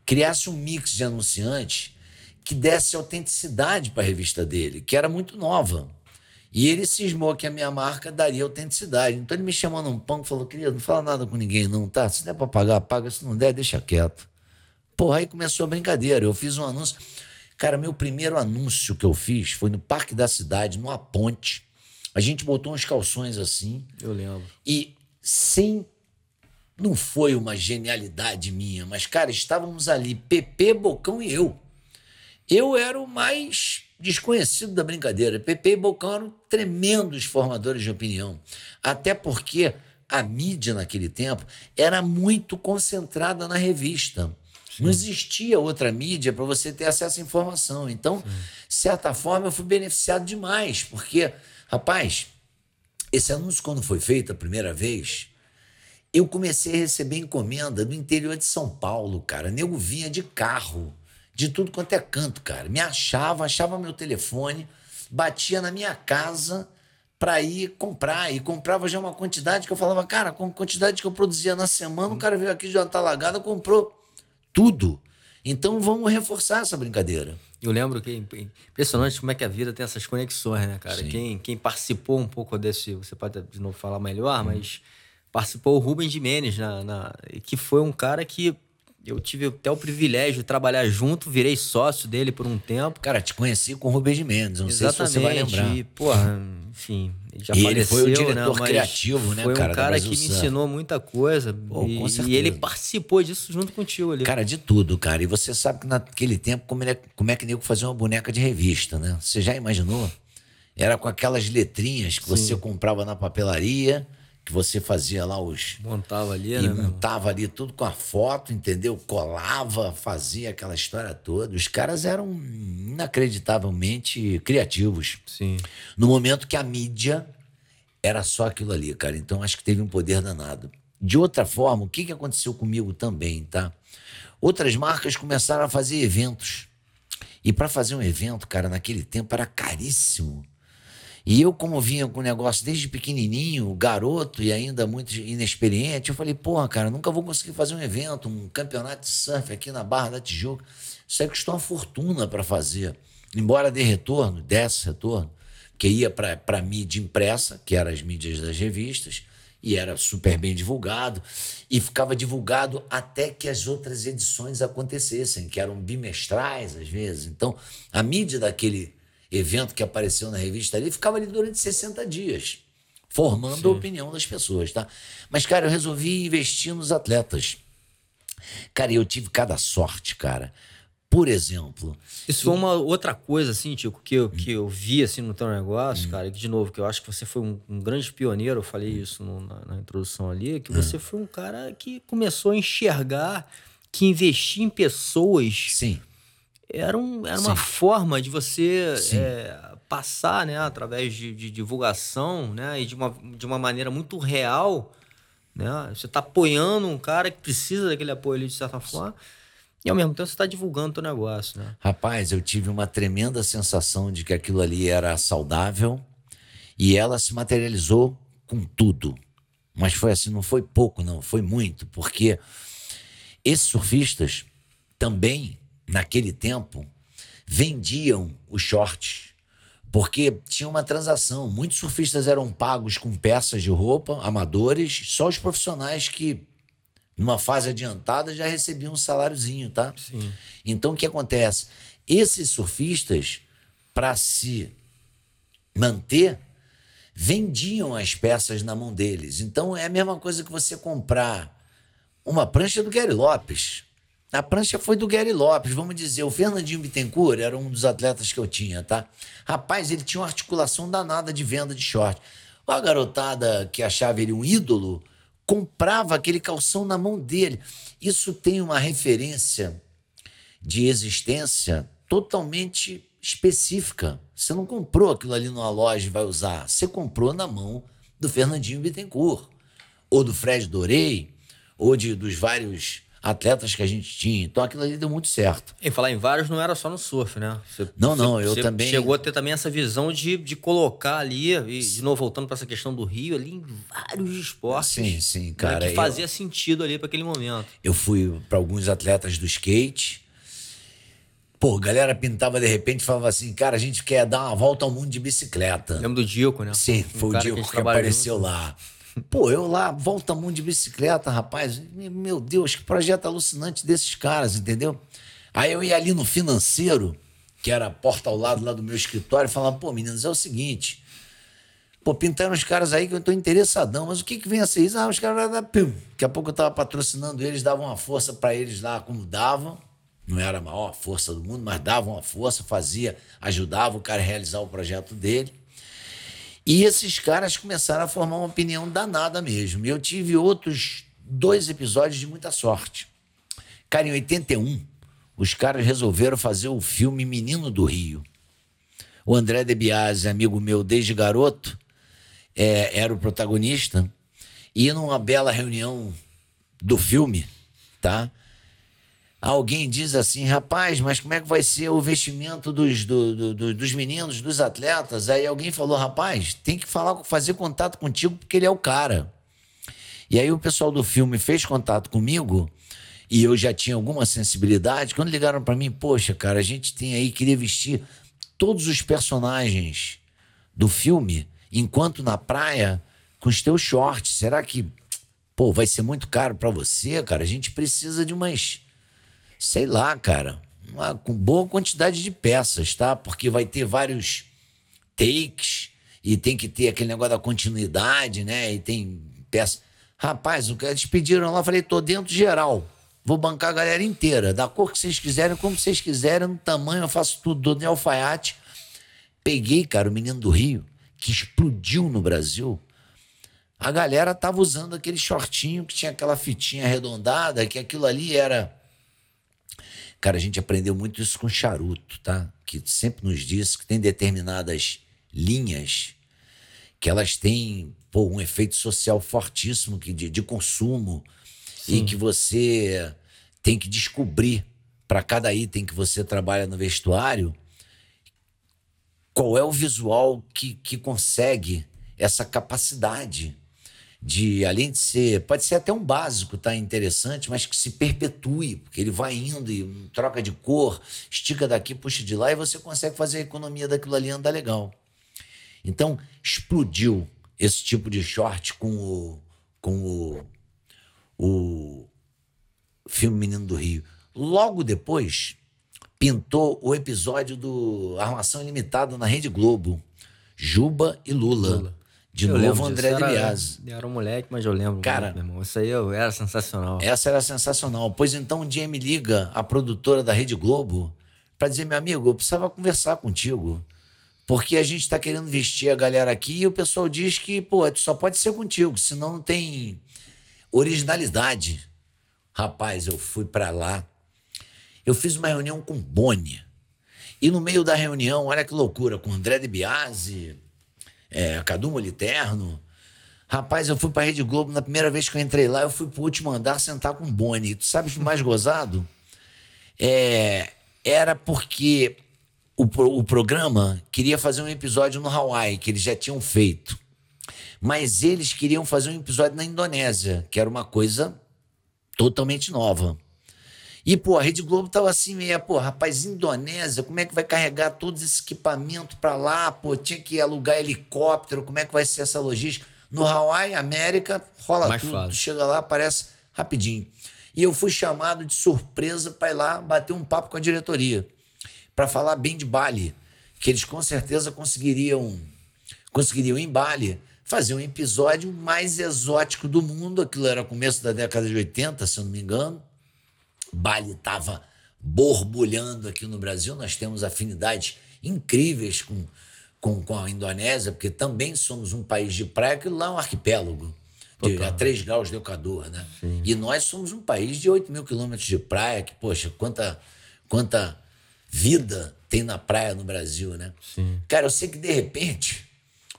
criasse um mix de anunciantes que desse autenticidade para a revista dele, que era muito nova. E ele cismou que a minha marca daria autenticidade. Então ele me chamou num pão e falou: querido, não fala nada com ninguém, não, tá? Se der para pagar, paga. Se não der, deixa quieto. Porra, aí começou a brincadeira. Eu fiz um anúncio. Cara, meu primeiro anúncio que eu fiz foi no Parque da Cidade, numa ponte. A gente botou uns calções assim. Eu lembro. E sem. Não foi uma genialidade minha, mas, cara, estávamos ali, Pepe, Bocão e eu. Eu era o mais desconhecido da brincadeira. Pepe e Bocão eram tremendos formadores de opinião. Até porque a mídia naquele tempo era muito concentrada na revista. Não existia outra mídia para você ter acesso à informação. Então, de certa forma, eu fui beneficiado demais, porque, rapaz, esse anúncio, quando foi feito a primeira vez, eu comecei a receber encomenda do interior de São Paulo, cara. Nego vinha de carro, de tudo quanto é canto, cara. Me achava, achava meu telefone, batia na minha casa para ir comprar. E comprava já uma quantidade que eu falava, cara, com a quantidade que eu produzia na semana, o cara veio aqui de uma talagada, comprou tudo. Então vamos reforçar essa brincadeira. Eu lembro que é impressionante como é que a vida tem essas conexões, né, cara? Quem, quem participou um pouco desse, você pode de novo falar melhor, hum. mas participou o Rubens de Menes, na, na, que foi um cara que eu tive até o privilégio de trabalhar junto, virei sócio dele por um tempo. Cara, te conheci com o Rubens de Mendes, não Exatamente, sei se você vai lembrar. E, porra, enfim, ele já e faleceu, ele foi o né, diretor né? criativo, né, foi cara? Foi um cara que me ensinou muita coisa. Pô, e, e, ele participou disso junto contigo ali. Cara, de tudo, cara. E você sabe que naquele tempo, como, é, como é que nego fazia uma boneca de revista, né? Você já imaginou? Era com aquelas letrinhas que Sim. você comprava na papelaria que você fazia lá os. Montava ali, e né? montava ali tudo com a foto, entendeu? Colava, fazia aquela história toda. Os caras eram inacreditavelmente criativos. Sim. No momento que a mídia era só aquilo ali, cara. Então acho que teve um poder danado. De outra forma, o que, que aconteceu comigo também, tá? Outras marcas começaram a fazer eventos. E para fazer um evento, cara, naquele tempo era caríssimo. E eu, como vinha com o negócio desde pequenininho, garoto e ainda muito inexperiente, eu falei, porra, cara, nunca vou conseguir fazer um evento, um campeonato de surf aqui na Barra da Tijuca. Isso aí custou uma fortuna para fazer. Embora dê retorno, desse retorno, que ia para a mídia impressa, que eram as mídias das revistas, e era super bem divulgado, e ficava divulgado até que as outras edições acontecessem, que eram bimestrais às vezes. Então, a mídia daquele evento que apareceu na revista ali, ficava ali durante 60 dias, formando Sim. a opinião das pessoas, tá? Mas, cara, eu resolvi investir nos atletas. Cara, eu tive cada sorte, cara. Por exemplo. Isso foi uma outra coisa, assim, Tico, que eu, que eu vi assim, no teu negócio, hum. cara, que, de novo, que eu acho que você foi um, um grande pioneiro, eu falei isso no, na, na, introdução ali, que hum. você foi um cara que começou a enxergar que investir em pessoas Sim era, um, era uma forma de você é, passar, né, através de, de, divulgação, né, e de uma, de uma maneira muito real, né, você está apoiando um cara que precisa daquele apoio ali de certa forma, e ao mesmo tempo você está divulgando o negócio, né? Rapaz, eu tive uma tremenda sensação de que aquilo ali era saudável e ela se materializou com tudo. Mas foi assim, não foi pouco, não, foi muito, porque esses surfistas também, naquele tempo, vendiam os shorts porque tinha uma transação. Muitos surfistas eram pagos com peças de roupa, amadores, só os profissionais que, numa fase adiantada, já recebiam um saláriozinho, tá? Sim. Então o que acontece? Esses surfistas, para se manter, vendiam as peças na mão deles. Então é a mesma coisa que você comprar uma prancha do Gary Lopes. A prancha foi do Gary Lopes, vamos dizer. O Fernandinho Bittencourt era um dos atletas que eu tinha, tá? Rapaz, ele tinha uma articulação danada de venda de short. A garotada que achava ele um ídolo comprava aquele calção na mão dele. Isso tem uma referência de existência totalmente específica. Você não comprou aquilo ali numa loja e vai usar. Você comprou na mão do Fernandinho Bittencourt, ou do Fred Dorei, ou de, dos vários atletas que a gente tinha. Então aquilo ali deu muito certo. E falar em vários não era só no surf, né? Você, não, não, você, eu você também. Chegou a ter também essa visão de, de colocar ali, e de novo voltando para essa questão do Rio, ali em vários esportes. Sim, sim, cara. Né, que fazia eu, sentido ali para aquele momento. Eu fui para alguns atletas do skate. Pô, galera pintava de repente e falava assim, cara, a gente quer dar uma volta ao mundo de bicicleta. Lembro do Dico, né? Sim, foi um o Dico que, que apareceu lá. Pô, eu lá, volta mundo de bicicleta, rapaz. Meu Deus, que projeto alucinante desses caras, entendeu? Aí eu ia ali no financeiro, que era a porta ao lado lá do meu escritório, e falava, pô, meninos, é o seguinte. Pô, pintaram os caras aí que eu tô interessadão, mas o que que vem a ser isso? Ah, os caras. Daqui a pouco eu tava patrocinando eles, davam uma força para eles lá, como davam. Não era a maior força do mundo, mas davam uma força, fazia, ajudava o cara a realizar o projeto dele. E esses caras começaram a formar uma opinião danada mesmo. Eu tive outros dois episódios de muita sorte. Cara, em 81, os caras resolveram fazer o filme Menino do Rio. O André De Biase, amigo meu desde garoto, é, era o protagonista. E numa bela reunião do filme, tá? Alguém diz assim, rapaz, mas como é que vai ser o vestimento dos, do, do, dos meninos, dos atletas? Aí alguém falou, rapaz, tem que falar, fazer contato contigo porque ele é o cara. E aí o pessoal do filme fez contato comigo e eu já tinha alguma sensibilidade. Quando ligaram para mim, poxa, cara, a gente tem aí, queria vestir todos os personagens do filme enquanto na praia com os teus shorts. Será que, pô, vai ser muito caro para você, cara? A gente precisa de umas sei lá, cara, uma com boa quantidade de peças, tá? Porque vai ter vários takes e tem que ter aquele negócio da continuidade, né? E tem peça. Rapaz, o que eles pediram lá, falei, tô dentro geral. Vou bancar a galera inteira, da cor que vocês quiserem, como vocês quiserem, no tamanho, eu faço tudo, do alfaiate. Peguei, cara, o menino do Rio, que explodiu no Brasil. A galera tava usando aquele shortinho que tinha aquela fitinha arredondada, que aquilo ali era Cara, a gente aprendeu muito isso com charuto, tá? Que sempre nos disse que tem determinadas linhas que elas têm pô, um efeito social fortíssimo que de, de consumo Sim. e que você tem que descobrir para cada item que você trabalha no vestuário qual é o visual que, que consegue essa capacidade de além de ser, pode ser até um básico, tá interessante, mas que se perpetue, porque ele vai indo e troca de cor, estica daqui, puxa de lá e você consegue fazer a economia daquilo ali andar legal. Então, explodiu esse tipo de short com o com o, o filme Menino do Rio. Logo depois, pintou o episódio do Armação Ilimitada na Rede Globo, Juba e Lula. Lula. De eu novo, André de Biase. Eu era um moleque, mas eu lembro. Cara, meu irmão. Isso aí eu, era sensacional. Essa era sensacional. Pois então, um dia me liga a produtora da Rede Globo para dizer: meu amigo, eu precisava conversar contigo. Porque a gente está querendo vestir a galera aqui e o pessoal diz que, pô, só pode ser contigo, senão não tem originalidade. Rapaz, eu fui para lá. eu fiz uma reunião com Boni. E no meio da reunião, olha que loucura, com André de Biasi, é, Cadu Moliterno. Rapaz, eu fui pra Rede Globo, na primeira vez que eu entrei lá, eu fui pro último andar sentar com Boni. Tu sabes o mais gozado? É, era porque o, o programa queria fazer um episódio no Hawaii, que eles já tinham feito. Mas eles queriam fazer um episódio na Indonésia, que era uma coisa totalmente nova. E, pô, a Rede Globo tava assim, meia, pô, rapaz, Indonésia, como é que vai carregar todos esse equipamento para lá? Pô, tinha que alugar helicóptero, como é que vai ser essa logística? No Hawaii, América, rola Mais tudo. fácil. Chega lá, aparece rapidinho. E eu fui chamado de surpresa para ir lá bater um papo com a diretoria, para falar bem de Bali, que eles com certeza conseguiriam, conseguiriam em Bali fazer um episódio mais exótico do mundo. Aquilo era começo da década de 80, se eu não me engano. Bali estava borbulhando aqui no Brasil. Nós temos afinidades incríveis com, com, com a Indonésia, porque também somos um país de praia, que lá é um arquipélago. De, a 3 graus de Equador, né? E nós somos um país de 8 mil quilômetros de praia, que, poxa, quanta, quanta vida tem na praia no Brasil, né? Cara, eu sei que de repente,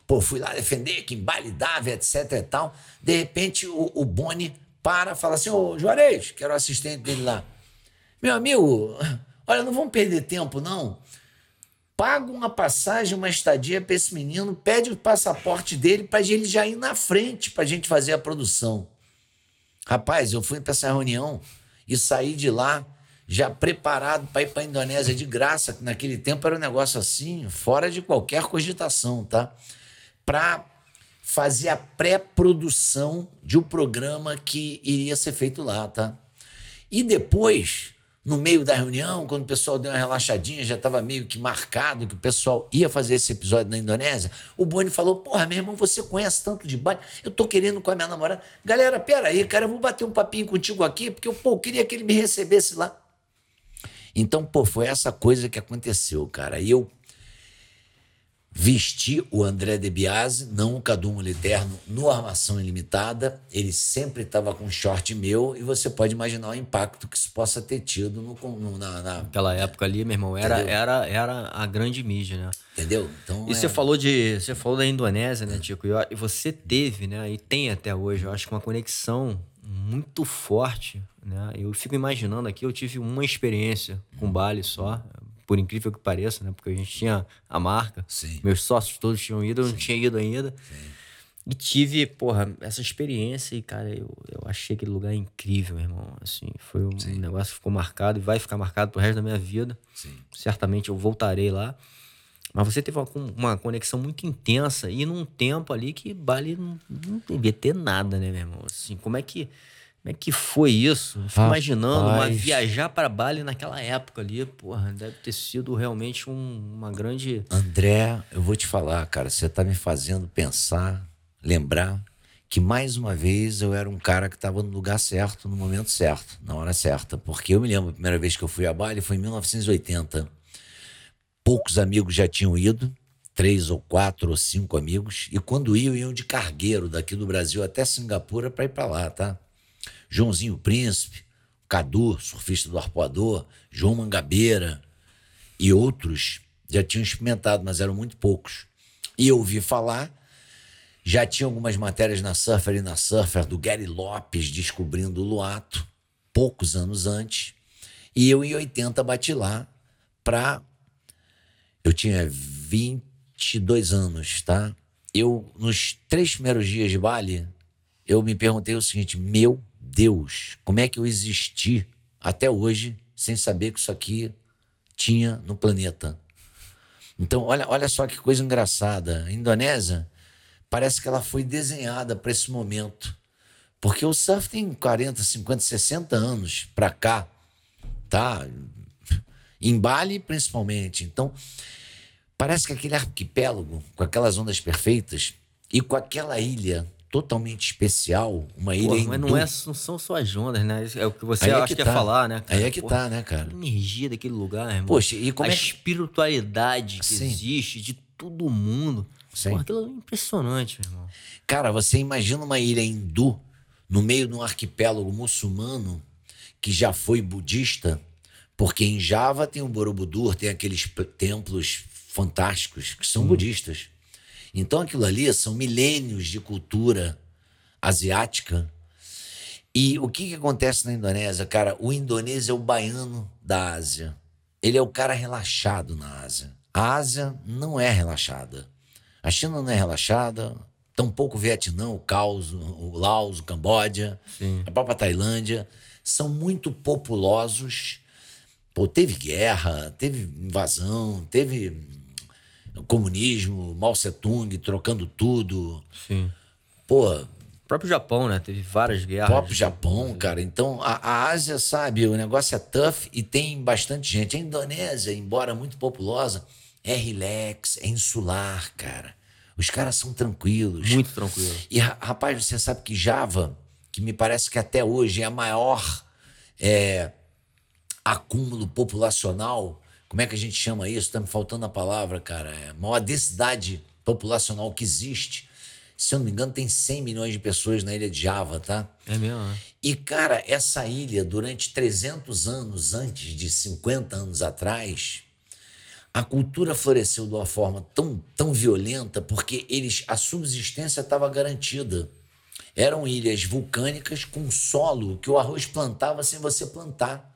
pô, fui lá defender que em Bali dava, etc e tal. De repente, o, o Boni para, fala assim: Ô Juarez, que era o assistente dele lá. Meu amigo, olha, não vamos perder tempo, não. Paga uma passagem, uma estadia para esse menino, pede o passaporte dele para ele já ir na frente para a gente fazer a produção. Rapaz, eu fui para essa reunião e saí de lá já preparado para ir para a Indonésia de graça, que naquele tempo era um negócio assim, fora de qualquer cogitação, tá? Para fazer a pré-produção de um programa que iria ser feito lá, tá? E depois, no meio da reunião, quando o pessoal deu uma relaxadinha, já estava meio que marcado que o pessoal ia fazer esse episódio na Indonésia, o Boni falou, porra, meu irmão, você conhece tanto de Bali, eu tô querendo com a minha namorada. Galera, peraí, cara, eu vou bater um papinho contigo aqui, porque eu, pô, queria que ele me recebesse lá. Então, pô, foi essa coisa que aconteceu, cara. E eu vesti o André De Biase, não o Cadu Moliterno, no Armação Ilimitada. Ele sempre estava com short meu e você pode imaginar o impacto que isso possa ter tido no, no- na, na- Naquela época ali, meu irmão, era, Entendeu? era, era a grande mídia, né? Entendeu? Então, E é- você falou de. Você falou da Indonésia, né, Tico? E E você teve, né? E tem até hoje, eu acho que uma conexão muito forte, né? Eu fico imaginando aqui, eu tive uma experiência com Bali só, por incrível que pareça, né? Porque a gente tinha a marca, Sim. meus sócios todos tinham ido, eu não tinha ido ainda. E tive, porra, essa experiência e, cara, eu, eu achei aquele lugar incrível, meu irmão. Assim, foi um negócio que ficou marcado e vai ficar marcado pro resto da minha vida. Sim. Certamente eu voltarei lá. Mas você teve uma, uma conexão muito intensa e num tempo ali que Bali não, não devia ter nada, né, meu irmão? Assim, como é que, como é que foi isso? Eu Fico Rapaz. imaginando uma viajar para Bali naquela época ali, porra, deve ter sido realmente um- uma grande. André, eu vou te falar, cara, você tá me fazendo pensar, lembrar que mais uma vez eu era um cara que estava no lugar certo, no momento certo, na hora certa. Porque eu me lembro, a primeira vez que eu fui a Bali foi em 1980. Poucos amigos já tinham ido, três ou quatro ou cinco amigos, e quando iam, iam de cargueiro daqui do Brasil até Singapura para ir para lá, tá? Joãozinho Príncipe, Cadu, surfista do arpoador, João Mangabeira, e outros já tinham experimentado, mas eram muito poucos. E eu ouvi falar, já tinha algumas matérias na Surfer e na Surfer do Gary Lopes descobrindo o Luato, poucos anos antes. E eu, em 80, bati lá para. Eu tinha 22 anos, tá? Eu, nos três primeiros dias de Bali, eu me perguntei o seguinte: meu Deus, como é que eu existi até hoje sem saber que isso aqui tinha no planeta? Então, olha, olha só que coisa engraçada. A Indonésia parece que ela foi desenhada para esse momento. Porque o surf tem 40, 50, 60 anos para cá, tá? Em Bali, principalmente. Então, parece que aquele arquipélago, com aquelas ondas perfeitas e com aquela ilha totalmente especial, uma ilha Porra, mas não, hindu. é, não são só as ondas, né? É o que você Aí é acha que que, ia tá. falar, né? Aí é que Porra, tá, né, cara? a energia daquele lugar, irmão. Poxa, e como a é que- espiritualidade que Sim. existe de todo mundo. Sim. Porra, aquilo é impressionante, meu irmão. Cara, você imagina uma ilha hindu no meio de um arquipélago muçulmano que já foi budista, Porque em Java tem o Borobudur, tem aqueles templos fantásticos que são hum. budistas. Então aquilo ali são milênios de cultura asiática. E o que, que acontece na Indonésia, cara? O indonês é o baiano da Ásia. Ele é o cara relaxado na Ásia. A Ásia não é relaxada. A China não é relaxada, tampouco o Vietnã, o Caos, o Laos, o Camboja, Sim. a própria Tailândia. São muito populosos. Pô, teve guerra, teve invasão, teve comunismo, Mao Tse Tung trocando tudo. Sim. Pô. O próprio Japão, né? Teve várias guerras. O próprio Japão, cara. Então, a, a Ásia, sabe, o negócio é tough e tem bastante gente. A Indonésia, embora muito populosa, é relax, é insular, cara. Os caras são tranquilos. Muito tranquilos. E, rapaz, você sabe que Java, que me parece que até hoje é a maior é, acúmulo populacional como é que a gente chama isso? Está me faltando a palavra, cara. É a maior densidade populacional que existe. Se eu não me engano, tem 100 milhões de pessoas na ilha de Java, tá? É mesmo, né? E, cara, essa ilha, durante 300 anos antes de 50 anos atrás, a cultura floresceu de uma forma tão, tão violenta porque eles a subsistência estava garantida. Eram ilhas vulcânicas com solo que o arroz plantava sem você plantar.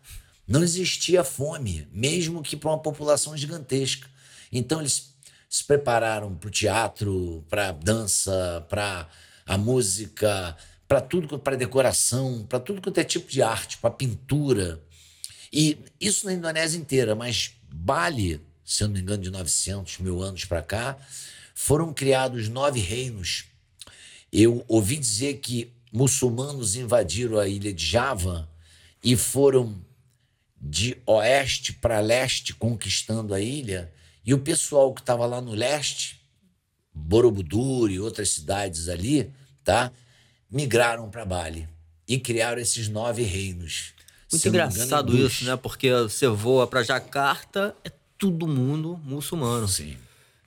Não existia fome, mesmo que para uma população gigantesca. Então eles se prepararam para o teatro, para a dança, para a música, para tudo, para decoração, para tudo quanto é tipo de arte, para pintura. E isso na Indonésia inteira, mas Bali, se eu não me engano, de 900 mil anos para cá, foram criados nove reinos. Eu ouvi dizer que muçulmanos invadiram a ilha de Java e foram de oeste para leste conquistando a ilha, e o pessoal que estava lá no leste, Borobudur e outras cidades ali, tá? Migraram para Bali e criaram esses nove reinos. Muito engraçado engano, isso, né? Porque você voa para Jacarta, é todo mundo muçulmano. Sim.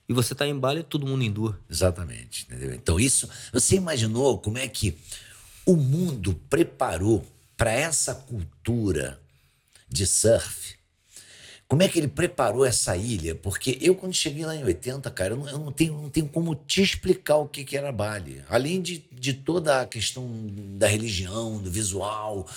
E você está em Bali, é todo mundo hindu. Exatamente. Entendeu? Então, isso. Você imaginou como é que o mundo preparou para essa cultura de surf. Como é que ele preparou essa ilha? Porque eu, quando cheguei lá em 80, cara, eu não, eu não tenho, não tenho como te explicar o que, que era Bali. Além de, de toda a questão da religião, do visual.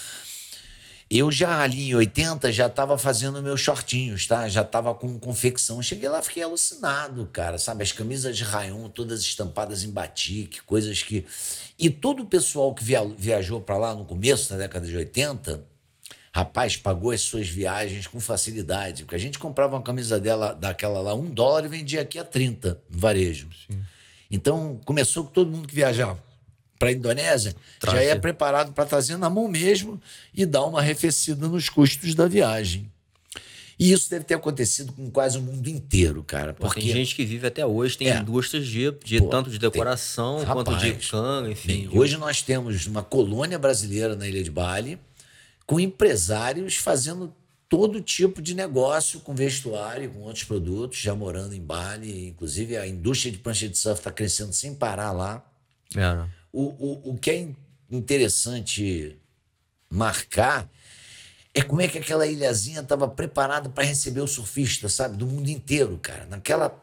Eu já ali em 80 já estava fazendo meus shortinhos, tá? Já estava com confecção. Cheguei lá, fiquei alucinado, cara, sabe? As camisas de rayon todas estampadas em batik, coisas que. E todo o pessoal que via, viajou para lá no começo da década de 80 Rapaz, pagou as suas viagens com facilidade. Porque a gente comprava uma camisa dela, daquela lá, um dólar e vendia aqui a 30 no varejo. Sim. Então, começou com todo mundo que viajava para a Indonésia já ia preparado para trazer na mão mesmo e dar uma arrefecida nos custos da viagem. E isso deve ter acontecido com quase o mundo inteiro, cara. Porque tem gente que vive até hoje, tem é. indústrias de, de Pô, tanto de decoração tem... quanto Rapaz, de canga, enfim. Bem, hoje nós temos uma colônia brasileira na Ilha de Bali com empresários fazendo todo tipo de negócio com vestuário, com outros produtos, já morando em Bali. Inclusive, a indústria de prancha de surf está crescendo sem parar lá. É. O, o, o que é interessante marcar é como é que aquela ilhazinha estava preparada para receber o surfista, sabe? Do mundo inteiro, cara. Naquela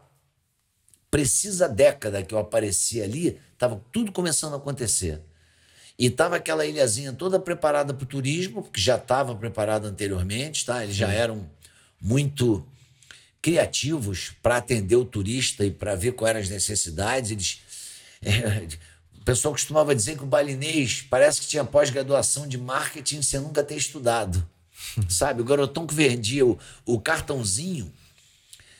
precisa década que eu apareci ali, estava tudo começando a acontecer. E estava aquela ilhazinha toda preparada para o turismo, porque já estava preparada anteriormente, tá? Eles já eram muito criativos para atender o turista e para ver quais eram as necessidades. Eles, é, o pessoal costumava dizer que o balinês parece que tinha pós-graduação de marketing sem nunca ter estudado. Sabe? O garotão que vendia o, o cartãozinho.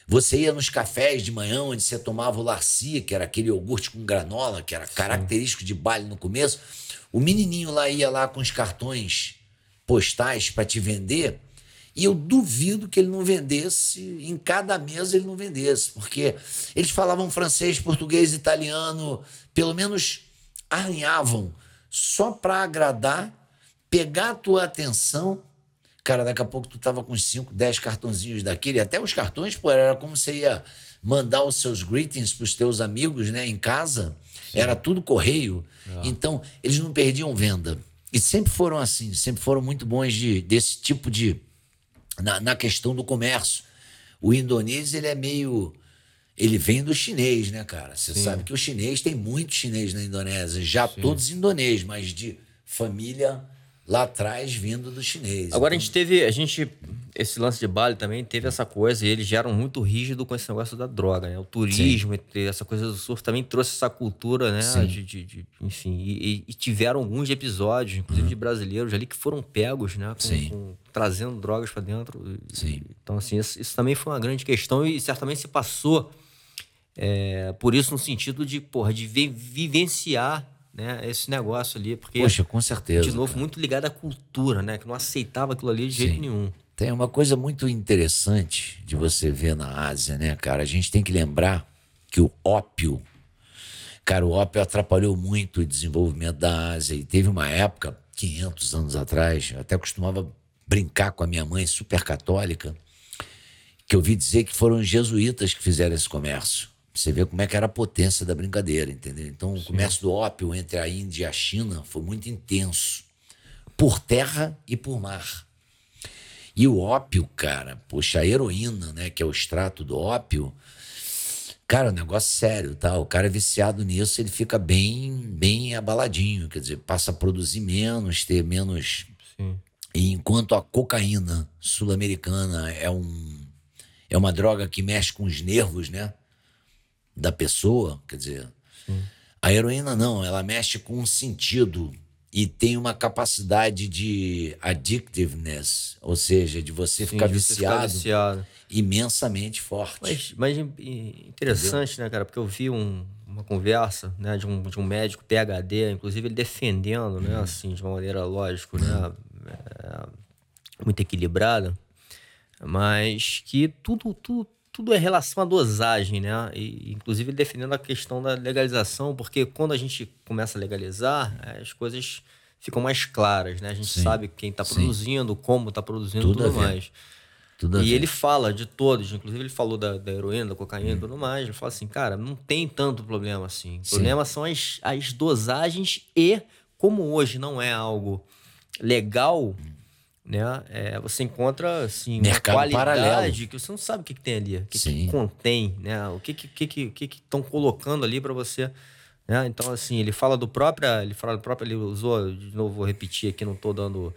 Você ia nos cafés de manhã, onde você tomava o larcia, que era aquele iogurte com granola, que era característico de Bali no começo o menininho lá ia lá com os cartões postais para te vender, e eu duvido que ele não vendesse, em cada mesa ele não vendesse, porque eles falavam francês, português, italiano, pelo menos arranhavam só para agradar, pegar a tua atenção. Cara, daqui a pouco tu tava com 5, 10 cartãozinhos daquele, até os cartões, pô, era como você ia mandar os seus greetings para os teus amigos, né, em casa. Sim. Era tudo correio. É. Então, eles não perdiam venda. E sempre foram assim, sempre foram muito bons de, desse tipo de, na, na questão do comércio. O indonês, ele é meio. Ele vem do chinês, né, cara? Você sabe que o chinês tem muito chinês na Indonésia, já Sim. todos indonês, mas de família lá atrás vindo do chinês. Agora então... a gente teve, a gente esse lance de Bali também teve essa coisa e eles já eram muito rígidos com esse negócio da droga, né? O turismo, Sim. essa coisa do surf também trouxe essa cultura, né? De, de, de, enfim, e, e, tiveram alguns episódios, inclusive uhum. de brasileiros ali que foram pegos, né? Com, com, trazendo drogas para dentro. Sim. Então assim, isso, isso, também foi uma grande questão e certamente se passou é, por isso no sentido de, porra, de vivenciar né, esse negócio ali. Porque, Poxa, com certeza. De novo, cara. muito ligado à cultura, né? Que não aceitava aquilo ali de Sim. jeito nenhum. Tem uma coisa muito interessante de você ver na Ásia, né, cara? A gente tem que lembrar que o ópio, cara, o ópio atrapalhou muito o desenvolvimento da Ásia. E teve uma época, 500 anos atrás, eu até costumava brincar com a minha mãe, super católica, que eu ouvi dizer que foram os jesuítas que fizeram esse comércio. Você vê como é que era a potência da brincadeira, entendeu? Então, Sim. o comércio do ópio entre a Índia e a China foi muito intenso, por terra e por mar. E o ópio, cara, poxa, a heroína, né, que é o extrato do ópio, cara, é um negócio sério, tá? O cara é viciado nisso, ele fica bem, bem abaladinho, quer dizer, passa a produzir menos, ter menos. Sim. E enquanto a cocaína sul-americana é um é uma droga que mexe com os nervos, né? Da pessoa, quer dizer, Sim. a heroína não, ela mexe com um sentido e tem uma capacidade de addictiveness, ou seja, de você Sim, ficar, de viciado, ficar, viciado, imensamente forte. Mas, mas interessante, Entendeu? né, cara? Porque eu vi um, uma conversa né, de, um, de um médico PhD, inclusive ele defendendo, né, hum. assim, de uma maneira lógica, hum. né, é, muito equilibrada, mas que tudo, tudo tudo é relação à dosagem, né? E, inclusive defendendo a questão da legalização, porque quando a gente começa a legalizar, as coisas ficam mais claras, né? A gente Sim. sabe quem está produzindo, como está produzindo, tudo, tudo mais. Tudo e ele fala de todos, inclusive ele falou da, da heroína, da cocaína e hum. tudo mais. Ele fala assim, cara, não tem tanto problema assim. O problema são as, as dosagens e, como hoje não é algo legal, hum né? É, você encontra assim Mercado uma qualidade paralelo. que você não sabe o que, que tem ali, o que, que, contém, né? O que que que que estão colocando ali para você, né? Então assim ele fala do próprio, ele fala do próprio, ele usou de novo vou repetir aqui, não estou dando,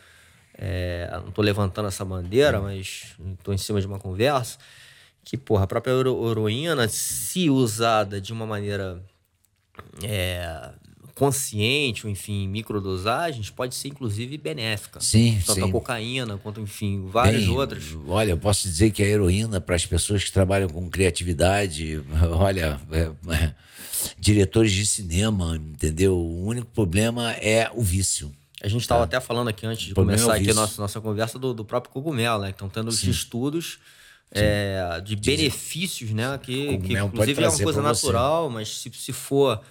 é, não estou levantando essa bandeira, hum. mas estou em cima de uma conversa que porra a própria heroína se usada de uma maneira é, consciente, ou enfim, microdosagens, pode ser inclusive benéfica. Sim, Tanto sim. a cocaína, quanto, enfim, várias Bem, outras. Olha, eu posso dizer que a heroína, para as pessoas que trabalham com criatividade, olha, é, é, diretores de cinema, entendeu? O único problema é o vício. A gente estava tá? até falando aqui antes de começar é aqui a nossa, nossa conversa do, do próprio cogumelo, né? Estão tendo sim. estudos é, de benefícios, né? Que, que inclusive é uma coisa natural, você. mas se, se for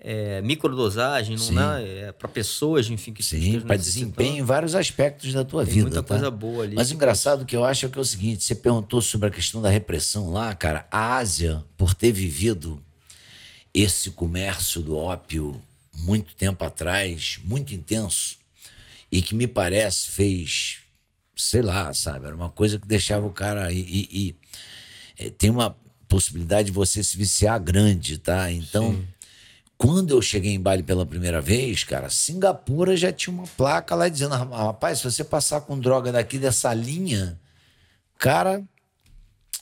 é, microdosagem, não é, para pessoas, enfim, que Sim, para desempenho em vários aspectos da tua Tem vida. Muita tá? coisa boa ali. Mas o engraçado que eu acho é que é o seguinte: você perguntou sobre a questão da repressão lá, cara. A Ásia, por ter vivido esse comércio do ópio muito tempo atrás, muito intenso, e que me parece fez, sei lá, sabe, era uma coisa que deixava o cara. E, e, e é, tem uma possibilidade de você se viciar grande, tá? Então. Sim quando eu cheguei em Bali pela primeira vez, cara, Singapura já tinha uma placa lá dizendo: rapaz, se você passar com droga daqui dessa linha, cara,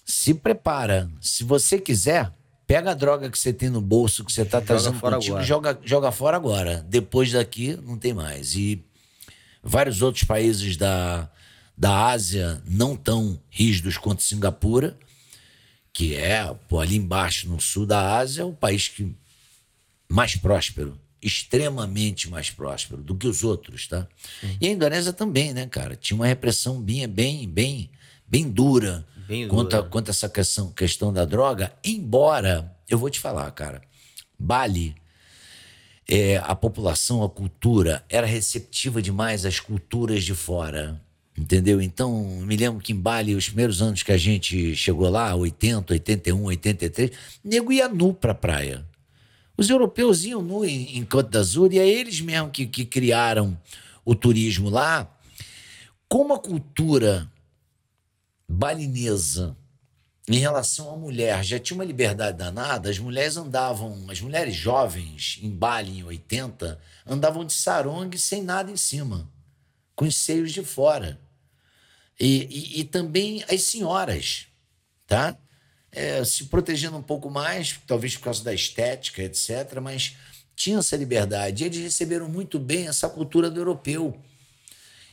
se prepara. Se você quiser, pega a droga que você tem no bolso, que você está trazendo fora contigo, agora. Joga, joga fora agora. Depois daqui, não tem mais. E vários outros países da, da Ásia não tão rígidos quanto Singapura, que é pô, ali embaixo, no sul da Ásia, o país que mais próspero, extremamente mais próspero do que os outros, tá? Uhum. E a Indonésia também, né, cara? Tinha uma repressão bem, bem, bem, bem dura, bem quanto, a, quanto a essa questão, questão da droga. Embora, eu vou te falar, cara, Bali, é, a população, a cultura era receptiva demais às culturas de fora. Entendeu? Então, me lembro que em Bali, os primeiros anos que a gente chegou lá, 80, 81, 83, nego ia nu pra praia. Os europeus iam no, em, em Côte d'Azur e é eles mesmo que, que criaram o turismo lá. Como a cultura balinesa em relação à mulher já tinha uma liberdade danada, as mulheres andavam, as mulheres jovens em Bali em 80, andavam de sarong sem nada em cima, com os seios de fora. E, e, e também as senhoras, tá? É, se protegendo um pouco mais, talvez por causa da estética, etc., mas tinham essa liberdade. Eles receberam muito bem essa cultura do europeu.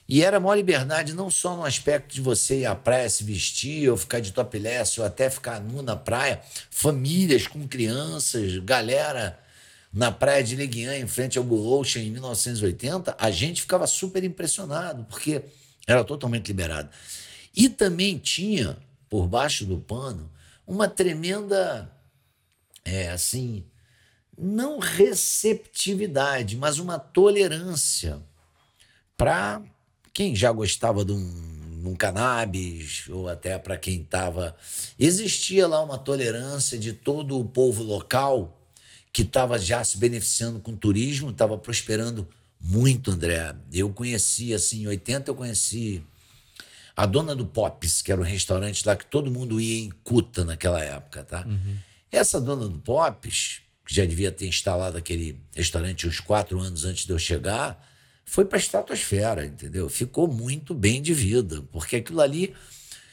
E era maior liberdade não só no aspecto de você ir à praia se vestir, ou ficar de topless, ou até ficar nu na praia. Famílias com crianças, galera na praia de Leguian, em frente ao Blue Ocean, em 1980, a gente ficava super impressionado, porque era totalmente liberado. E também tinha, por baixo do pano, uma tremenda, é, assim, não receptividade, mas uma tolerância para quem já gostava de um, de um cannabis, ou até para quem estava. Existia lá uma tolerância de todo o povo local que estava já se beneficiando com o turismo, estava prosperando muito, André. Eu conheci, assim, em 80 eu conheci a dona do Pops, que era um restaurante lá que todo mundo ia em Cuta naquela época, tá? Uhum. Essa dona do Pops, que já devia ter instalado aquele restaurante uns quatro anos antes de eu chegar, foi para a estratosfera, entendeu? Ficou muito bem de vida, porque aquilo ali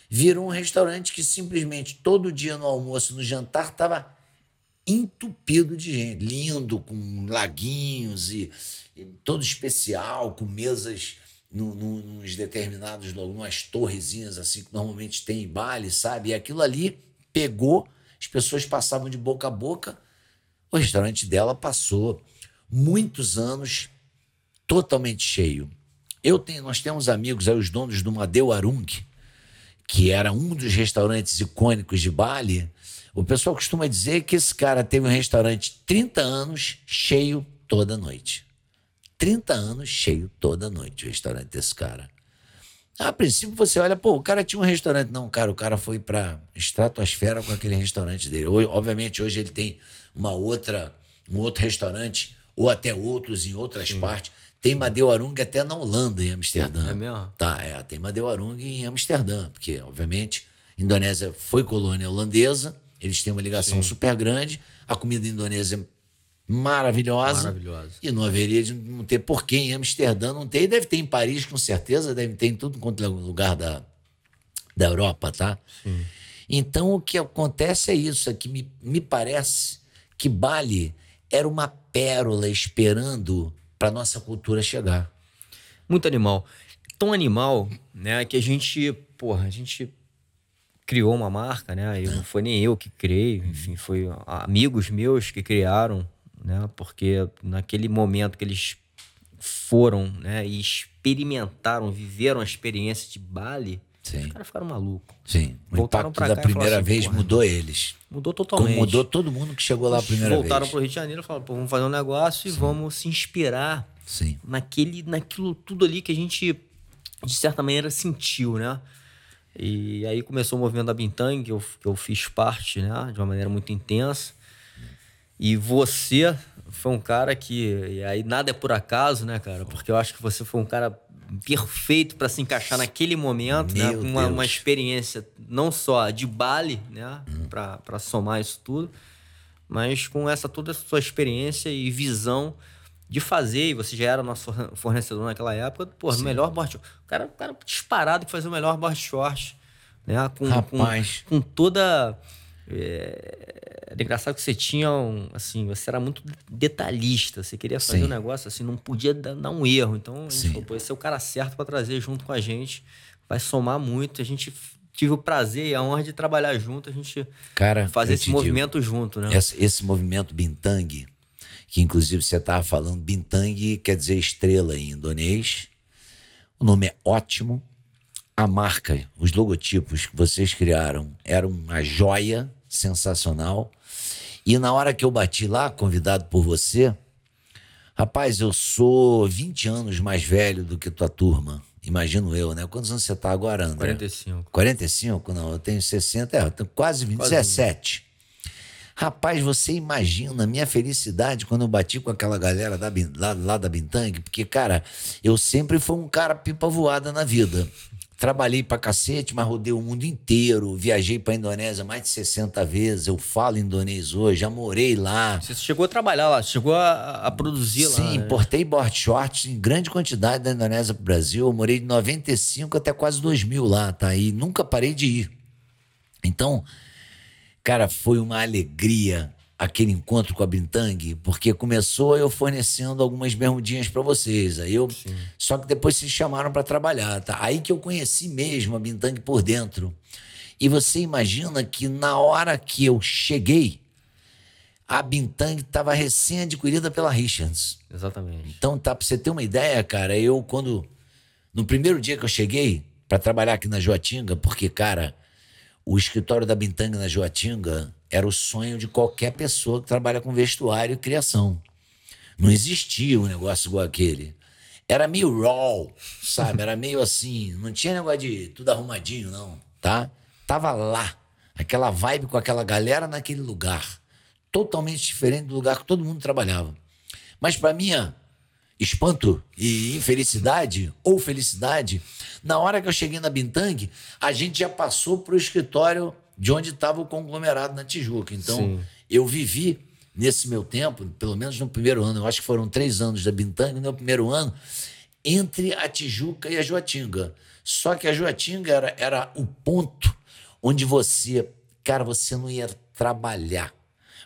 virou um restaurante que simplesmente todo dia no almoço, no jantar, estava entupido de gente, lindo, com laguinhos e, e todo especial, com mesas no, no, nos determinados, umas torrezinhas assim que normalmente tem em baile, sabe? E aquilo ali pegou, as pessoas passavam de boca a boca. O restaurante dela passou muitos anos totalmente cheio. Eu tenho, nós temos amigos aí, os donos do Madeu Arung, que era um dos restaurantes icônicos de Bali. O pessoal costuma dizer que esse cara teve um restaurante 30 anos cheio toda noite. 30 anos cheio toda noite o restaurante desse cara. A princípio você olha, pô, o cara tinha um restaurante. Não, cara, o cara foi para estratosfera com aquele restaurante dele. Obviamente hoje ele tem uma outra, um outro restaurante ou até outros em outras Sim. partes. Tem Madeuarung até na Holanda, em Amsterdã. É mesmo? Tá, é. Tem Madeuarung em Amsterdã, porque, obviamente, Indonésia foi colônia holandesa, eles têm uma ligação Sim. super grande, a comida indonésia maravilhosa. Maravilhosa. E não haveria de não ter porquê em Amsterdã não tem. Deve ter em Paris, com certeza, deve ter em tudo quanto é lugar da, da Europa, tá? Sim. Então, o que acontece é isso, é que me, me parece que Bali era uma pérola esperando para nossa cultura chegar. Muito animal. Tão animal, né, que a gente, porra, a gente criou uma marca, né? Eu, não foi nem eu que criei, enfim, foi amigos meus que criaram, né? Porque naquele momento que eles foram, né, e experimentaram, viveram a experiência de Bali, Sim. Os caras ficaram malucos. Sim. O Voltaram impacto da primeira assim, vez mudou eles. Mudou totalmente. Como mudou todo mundo que chegou lá a primeira voltaram vez. Voltaram pro Rio de Janeiro e falaram, pô, vamos fazer um negócio e vamos se inspirar Sim. naquele, naquilo tudo ali que a gente, de certa maneira, sentiu, né? E aí começou o movimento da Bintang, que eu, que eu fiz parte, né? De uma maneira muito intensa. E você foi um cara que. E aí nada é por acaso, né, cara? Porque eu acho que você foi um cara perfeito para se encaixar naquele momento, né? Uma, uma, experiência não só de Bali, né? Hum. Para somar isso tudo, mas com essa toda a sua experiência e visão de fazer, e você já era nosso fornecedor naquela época, pô, Sim. melhor board short. O cara, o cara disparado que fazia o melhor board short, né? Com, Rapaz. Com, com toda é, era engraçado que você tinha um, assim, você era muito detalhista, você queria fazer Sim. um negócio assim, não podia dar, um erro. Então, a gente falou, pô, esse é o cara certo para trazer junto com a gente, vai somar muito. A gente tive o prazer e a honra de trabalhar junto, a gente cara, fazer esse movimento digo, junto, né? Esse, esse movimento Bintang, que inclusive você estava falando, Bintang quer dizer estrela em indonês. O nome é ótimo. A marca, os logotipos que vocês criaram eram uma joia sensacional. E na hora que eu bati lá, convidado por você, rapaz, eu sou 20 anos mais velho do que tua turma. Imagino eu, né? Quantos anos você tá agora, André? 45. 45? Não, eu tenho 60, é, eu tenho quase 20, quase 17. 20. Rapaz, você imagina a minha felicidade quando eu bati com aquela galera da, lá, lá da Bintang, porque, cara, eu sempre fui um cara pipa voada na vida Trabalhei pra cacete, mas rodei o mundo inteiro. Viajei pra Indonésia mais de 60 vezes. Eu falo indonês hoje, já morei lá. Você chegou a trabalhar lá, chegou a, a produzir Sim, lá. né? importei board shorts em grande quantidade da Indonésia pro Brasil. Eu morei de 95 até quase 2000 lá, tá? E nunca parei de ir. Então, cara, foi uma alegria aquele encontro com a Bintang, porque começou eu fornecendo algumas bermudinhas para vocês. Aí eu, só que depois se chamaram para trabalhar, tá? Aí que eu conheci mesmo a Bintang por dentro. E você imagina que na hora que eu cheguei, a Bintang estava recém adquirida pela Richards. Exatamente. Então, tá, pra você ter uma ideia, cara, eu quando. No primeiro dia que eu cheguei para trabalhar aqui na Joatinga, porque, cara, o escritório da Bintang na Joatinga era o sonho de qualquer pessoa que trabalha com vestuário e criação. Não existia um negócio igual aquele. Era meio raw, sabe? Era meio assim. Não tinha negócio de tudo arrumadinho, não, tá? Tava lá. Aquela vibe com aquela galera naquele lugar. Totalmente diferente do lugar que todo mundo trabalhava. Mas para minha espanto e infelicidade, ou felicidade, na hora que eu cheguei na Bintang, a gente já passou pro escritório de onde estava o conglomerado na Tijuca. Então, Sim. eu vivi nesse meu tempo, pelo menos no primeiro ano, eu acho que foram três anos da Bintang, no meu primeiro ano, entre a Tijuca e a Joatinga. Só que a Joatinga era, era o ponto onde você, cara, você não ia trabalhar.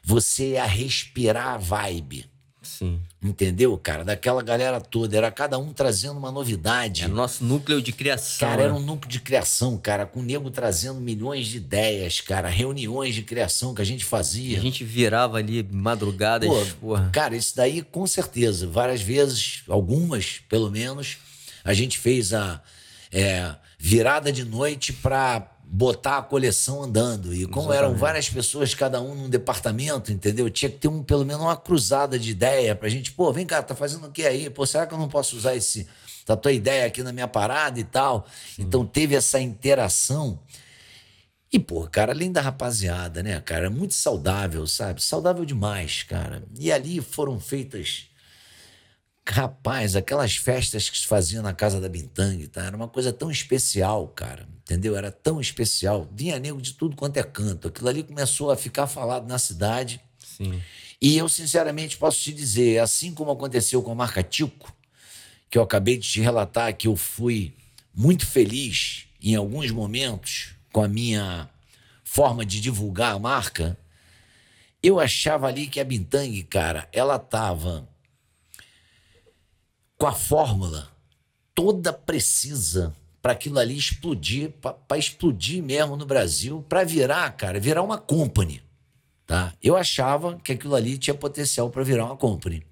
Você ia respirar a vibe. Sim. Entendeu, cara? Daquela galera toda. Era cada um trazendo uma novidade. É o nosso núcleo de criação. Cara, né? era um núcleo de criação, cara, com o nego trazendo milhões de ideias, cara, reuniões de criação que a gente fazia. A gente virava ali madrugadas, Pô, porra. Cara, isso daí com certeza. Várias vezes, algumas pelo menos, a gente fez a é, virada de noite pra botar a coleção andando. E como eram várias pessoas, cada um num departamento, entendeu? Tinha que ter um, pelo menos uma cruzada de ideia pra gente, pô, vem cá, tá fazendo o que aí? Pô, será que eu não posso usar esse, a tua ideia aqui na minha parada e tal? Então teve essa interação. E, pô, cara, além da rapaziada, né, cara, muito saudável, sabe? Saudável demais, cara. E ali foram feitas. Rapaz, aquelas festas que se faziam na casa da Bintang, tá? Era uma coisa tão especial, cara. Entendeu? Era tão especial. Vinha nego de tudo quanto é canto. Aquilo ali começou a ficar falado na cidade. Sim. E eu, sinceramente, posso te dizer, assim como aconteceu com a marca Tico, que eu acabei de te relatar que eu fui muito feliz em alguns momentos com a minha forma de divulgar a marca, eu achava ali que a Bintang, cara, ela tava com a fórmula toda precisa para aquilo ali explodir, para explodir mesmo no Brasil, para virar, cara, virar uma company tá? Eu achava que aquilo ali tinha potencial para virar uma company.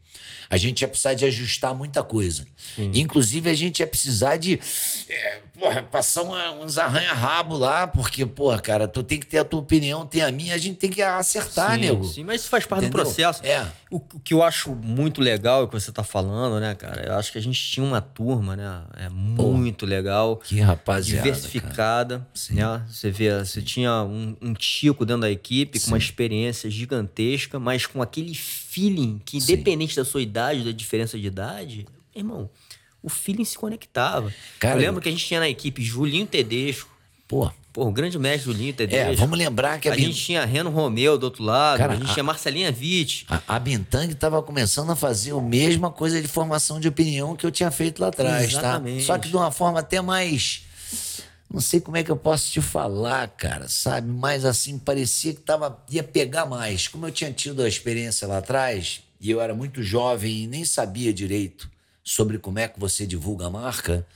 A gente ia precisar de ajustar muita coisa. Inclusive, a gente ia precisar de é, porra, passar uma- uns arranha-rabo lá, porque, porra, cara, tu tem que ter a tua opinião, tem a minha, a gente tem que acertar, sim, nego. sim, mas isso faz parte Entendeu? do processo. É. O, o que eu acho muito legal é o que você tá falando, né, cara? Eu acho que a gente tinha uma turma, né? É muito legal. Que rapaziada. diversificada, né? Você vê, você tinha um, um tico dentro da equipe com uma experiência gigantesca, mas com aquele feeling que, Sim. independente da sua idade, da diferença de idade, irmão, o feeling se conectava. Cara, eu lembro que a gente tinha na equipe Julinho Tedesco, Pô, pô, o grande mestre Julinho Tedesco. é, vamos lembrar que a, a Bin- gente tinha Reno Romeu do outro lado, Cara, a gente a- tinha Marcelinha Witt. a, a Bintang estava começando a fazer a mesma coisa de formação de opinião que eu tinha feito lá atrás, Exatamente. tá? Só que de uma forma até mais. Não sei como é que eu posso te falar, cara, sabe? Mas assim, parecia que tava, ia pegar mais. Como eu tinha tido a experiência lá atrás, e eu era muito jovem e nem sabia direito sobre como é que você divulga a marca,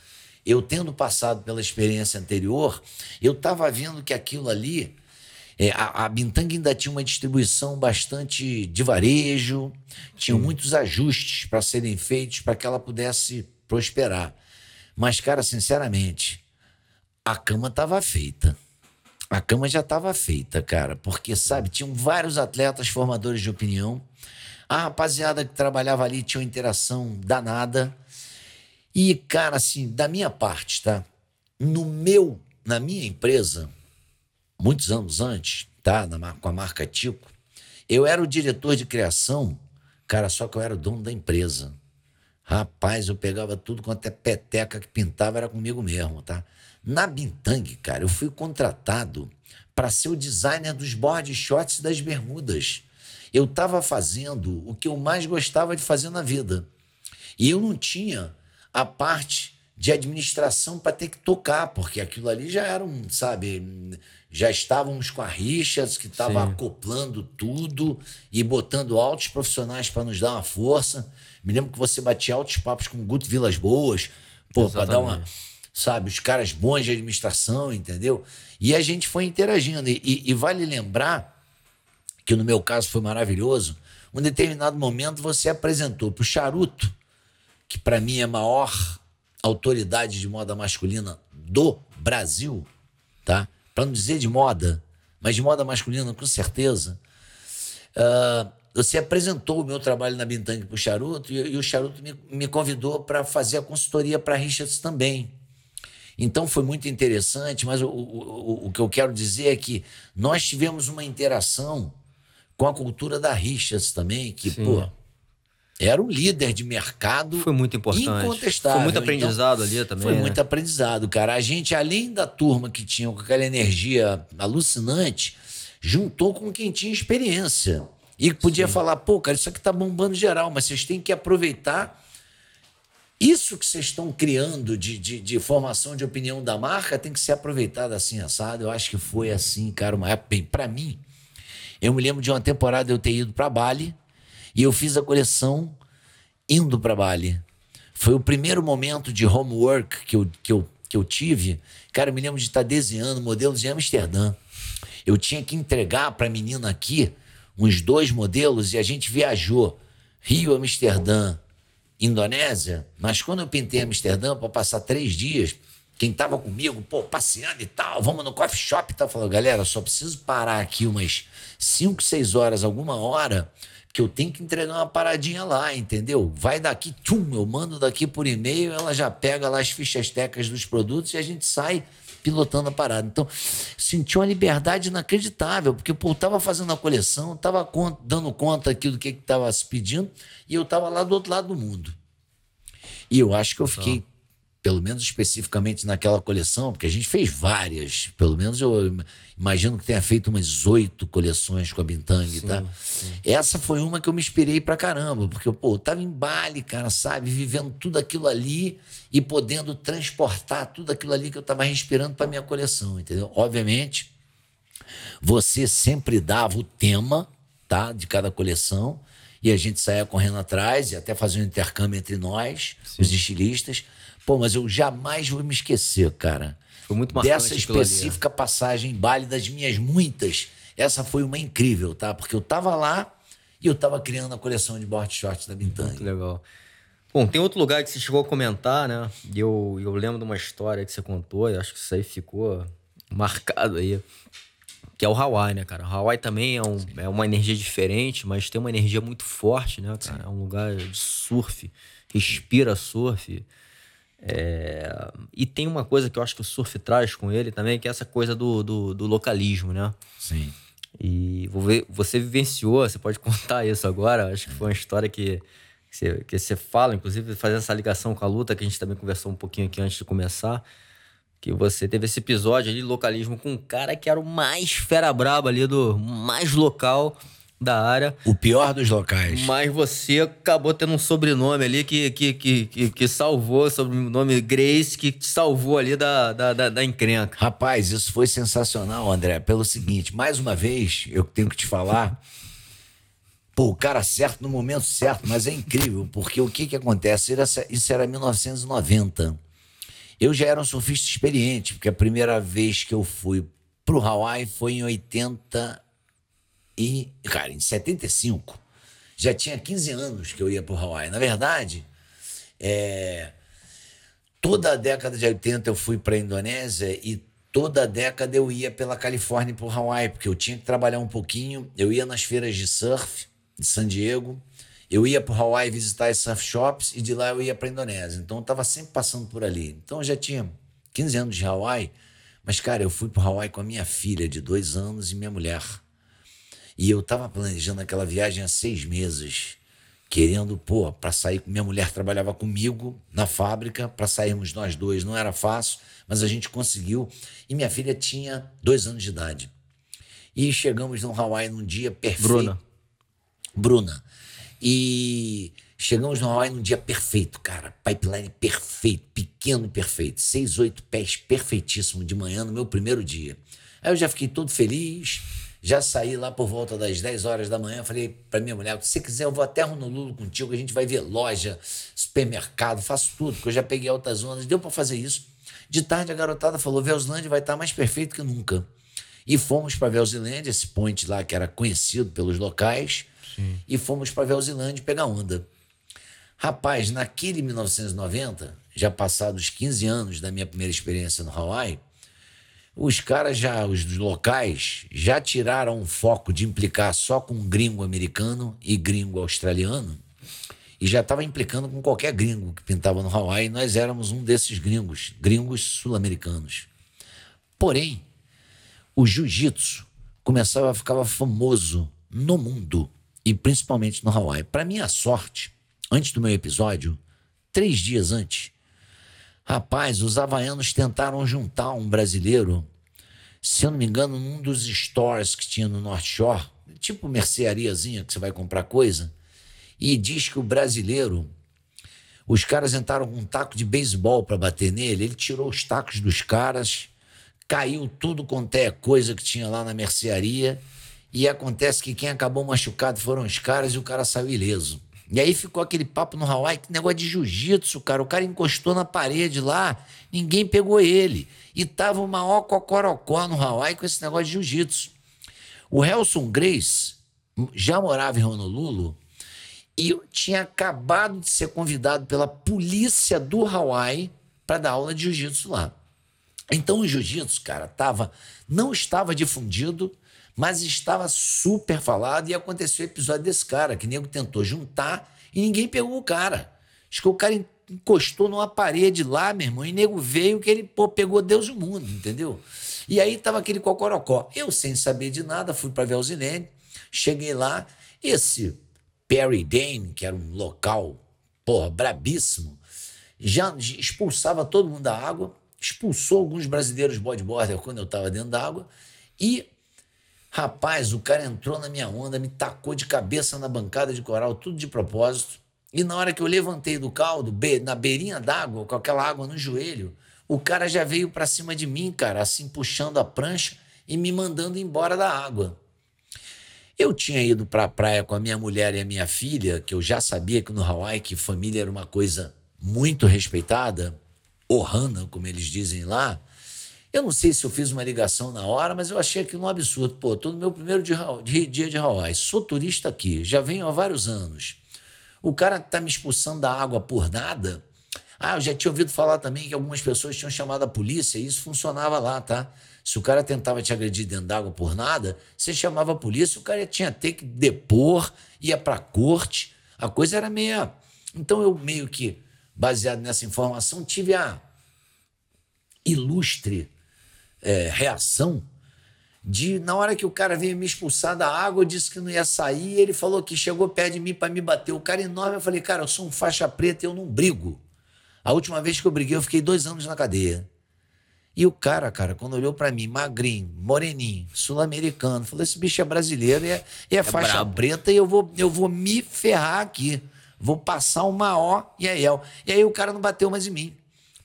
eu tendo passado pela experiência anterior, eu estava vendo que aquilo ali é, a, a Bintang ainda tinha uma distribuição bastante de varejo, tinha muitos ajustes para serem feitos para que ela pudesse prosperar. Mas, cara, sinceramente, a cama estava feita. A cama já estava feita, cara, porque, sabe, tinham vários atletas formadores de opinião. A rapaziada que trabalhava ali tinha uma interação danada. E, cara, assim, da minha parte, tá? No meu, na minha empresa, muitos anos antes, tá? Na, com a marca Tico, eu era o diretor de criação, cara, só que eu era o dono da empresa. Rapaz, eu pegava tudo quanto é peteca que pintava, era comigo mesmo, tá? Na Bintang, cara, eu fui contratado para ser o designer dos board shots das bermudas. Eu estava fazendo o que eu mais gostava de fazer na vida. E eu não tinha a parte de administração para ter que tocar, porque aquilo ali já era um, sabe, já estávamos com a Richards, que estava acoplando tudo e botando altos profissionais para nos dar uma força. Me lembro que você batia altos papos com o Guto Vilas Boas, pô, para dar uma. Sabe, os caras bons de administração, entendeu? E a gente foi interagindo. E, e, vale lembrar que no meu caso foi maravilhoso. Um determinado momento você apresentou para o Charuto, que para mim é a maior autoridade de moda masculina do Brasil, tá? Para não dizer de moda, mas de moda masculina com certeza. Uh, você apresentou o meu trabalho na Bintang para o Charuto e, e, o Charuto me, me convidou para fazer a consultoria para Richards também. Então foi muito interessante, mas o, o, o que eu quero dizer é que nós tivemos uma interação com a cultura da Richards também, que, Sim. pô, era um líder de mercado. Foi muito importante. Incontestável. Foi muito aprendizado então, ali também. Foi né? muito aprendizado, cara. A gente, além da turma que tinha com aquela energia alucinante, juntou com quem tinha experiência. E podia Sim. falar, pô, cara, isso aqui tá bombando geral, mas vocês têm que aproveitar isso que vocês estão criando de, de, de, formação de opinião da marca tem que ser aproveitado assim, assado. Eu acho que foi assim, cara, uma época. Pra mim, eu me lembro de uma temporada eu ter ido para Bali e eu fiz a coleção indo para Bali. Foi o primeiro momento de homework que eu, que eu, que eu tive. Cara, eu me lembro de estar desenhando modelos em Amsterdã. Eu tinha que entregar para a menina aqui uns dois modelos e a gente viajou Rio, Amsterdã, Indonésia. Mas quando eu pintei Amsterdã para passar três dias, quem tava comigo, pô, passeando e tal, vamos no coffee shop e tal, falou, galera, só preciso parar aqui umas 5, 6 horas, alguma hora, que eu tenho que entregar uma paradinha lá, entendeu? Vai daqui, tchum, eu mando daqui por e-mail, ela já pega lá as fichas técnicas dos produtos e a gente sai pilotando a parada. Então, senti uma liberdade inacreditável, porque eu tava fazendo a coleção, tava dando conta aqui do que estava se pedindo, e eu tava lá do outro lado do mundo. E eu acho que eu fiquei pelo menos especificamente naquela coleção, porque a gente fez várias, pelo menos eu imagino que tenha feito umas oito coleções com a Bintang, tá? Sim. Essa foi uma que eu me inspirei pra caramba, porque pô, eu tava em Bali, cara, sabe, vivendo tudo aquilo ali e podendo transportar tudo aquilo ali que eu tava respirando para minha coleção, entendeu? Obviamente, você sempre dava o tema, tá, de cada coleção, e a gente saía correndo atrás e até fazia um intercâmbio entre nós, Sim. os estilistas Pô, mas eu jamais vou me esquecer, cara. Foi muito marcante Dessa específica ali, passagem Bali, das minhas muitas. Essa foi uma incrível, tá? Porque eu tava lá e eu tava criando a coleção de board shorts da Bintang. Muito legal. Bom, tem outro lugar que você chegou a comentar, né? E eu, eu lembro de uma história que você contou, e acho que isso aí ficou marcado aí. Que é o Hawaii, né, cara? O Hawaii também é, um, é uma energia diferente, mas tem uma energia muito forte, né, cara? Sim. É um lugar de surf, respira surf. É... E tem uma coisa que eu acho que o surf traz com ele também, que é essa coisa do, do, do localismo, né? Sim. E você vivenciou, você pode contar isso agora. Acho que foi uma história que, que, você, que você fala, inclusive fazendo essa ligação com a luta, que a gente também conversou um pouquinho aqui antes de começar. Que você teve esse episódio ali de localismo com um cara que era o mais fera braba ali, do mais local da área. O pior dos locais. Mas você acabou tendo um sobrenome ali que, que, que, que, que salvou, sobrenome Grace, que te salvou ali da, da, da, da, encrenca. Rapaz, isso foi sensacional, André. Pelo seguinte, mais uma vez, eu tenho que te falar. Pô, o cara certo no momento certo, mas é incrível, porque o que que acontece? Isso era 1990. Eu já era um surfista experiente, porque a primeira vez que eu fui pro Hawaii foi em 80 e, cara, em 75, já tinha 15 anos que eu ia para o Hawaii. Na verdade, é, toda a década de 80 eu fui para a Indonésia e toda a década eu ia pela Califórnia para o Hawaii, porque eu tinha que trabalhar um pouquinho. Eu ia nas feiras de surf de San Diego, eu ia para o Hawaii visitar as surf shops e de lá eu ia para a Indonésia. Então eu estava sempre passando por ali. Então eu já tinha 15 anos de Hawaii, mas cara, eu fui para o Hawaii com a minha filha de dois anos e minha mulher. E eu estava planejando aquela viagem há seis meses. querendo, pô, para sair. Minha mulher trabalhava comigo na fábrica, para sairmos nós dois não era fácil, mas a gente conseguiu. E minha filha tinha dois anos de idade. E chegamos no Hawaii num dia perfeito. Bruna. Bruna. E chegamos no Hawaii num dia perfeito, cara. Pipeline perfeito, pequeno perfeito. Seis, oito pés perfeitíssimo de manhã no meu primeiro dia. Aí eu já fiquei todo feliz já saí lá por volta das 10 horas da manhã, falei para minha mulher, se você quiser eu vou até Honolulu contigo, a gente vai ver loja, supermercado, faço tudo, porque eu já peguei altas ondas, deu para fazer isso. De tarde a garotada falou, Velslândia vai estar tá mais perfeito que nunca. E fomos para Velsilândia, esse ponte lá que era conhecido pelos locais, Sim. e fomos para Velsilândia pegar onda. Rapaz, naquele 1990, já passados 15 anos da minha primeira experiência no Hawaii, os caras já, os locais, já tiraram o foco de implicar só com gringo americano e gringo australiano e já estava implicando com qualquer gringo que pintava no Hawaii. Nós éramos um desses gringos, gringos sul-americanos. Porém, o jiu-jitsu começava a ficar famoso no mundo e principalmente no Hawaii. Para minha sorte, antes do meu episódio, três dias antes, Rapaz, os havaianos tentaram juntar um brasileiro, se eu não me engano, num dos stores que tinha no North Shore, tipo merceariazinha que você vai comprar coisa, e diz que o brasileiro, os caras entraram com um taco de beisebol para bater nele, ele tirou os tacos dos caras, caiu tudo quanto é coisa que tinha lá na mercearia, e acontece que quem acabou machucado foram os caras e o cara saiu ileso. E aí ficou aquele papo no Hawaii, que negócio de jiu-jitsu, cara. O cara encostou na parede lá, ninguém pegou ele. E tava o maior cocorocó no Hawaii com esse negócio de jiu-jitsu. O Helson Grace já morava em Honolulu e tinha acabado de ser convidado pela polícia do Hawaii para dar aula de jiu-jitsu lá. Então o jiu-jitsu, cara, tava, não estava difundido mas estava super falado e aconteceu o episódio desse cara, que nego tentou juntar e ninguém pegou o cara. Acho que o cara encostou numa parede lá, meu irmão, e nego veio que ele pô, pegou Deus e o mundo, entendeu? E aí tava aquele cocorocó. Eu, sem saber de nada, fui para Velzilene, cheguei lá, esse Perry Dane, que era um local, porra, brabíssimo, já expulsava todo mundo da água, expulsou alguns brasileiros bodyboarder quando eu estava dentro da água e Rapaz, o cara entrou na minha onda, me tacou de cabeça na bancada de coral, tudo de propósito. E na hora que eu levantei do caldo, na beirinha d'água, com aquela água no joelho, o cara já veio para cima de mim, cara, assim puxando a prancha e me mandando embora da água. Eu tinha ido para a praia com a minha mulher e a minha filha, que eu já sabia que no Hawaii que família era uma coisa muito respeitada, ohana, como eles dizem lá. Eu não sei se eu fiz uma ligação na hora, mas eu achei aquilo um absurdo. Pô, estou no meu primeiro dia de, Hawaii, sou turista aqui, já venho há vários anos. O cara está me expulsando da água por nada. Ah, eu já tinha ouvido falar também que algumas pessoas tinham chamado a polícia e isso funcionava lá, tá? Se o cara tentava te agredir dentro d'água por nada, você chamava a polícia, o cara tinha ter que depor, ia para corte. A coisa era meia. Então eu meio que, baseado nessa informação, tive a ilustre é, reação de na hora que o cara veio me expulsar da água, eu disse que não ia sair, ele falou que chegou perto de mim para me bater. O cara enorme, eu falei, cara, eu sou um faixa preta, eu não brigo. A última vez que eu briguei, eu fiquei dois anos na cadeia. E o cara, cara, quando olhou para mim, magrinho, moreninho, sul-americano, falou: esse bicho é brasileiro e é, é, é faixa brabo. preta e eu vou, eu vou me ferrar aqui. Vou passar uma O e a El. E aí o cara não bateu mais em mim.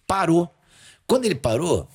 Parou. Quando ele parou,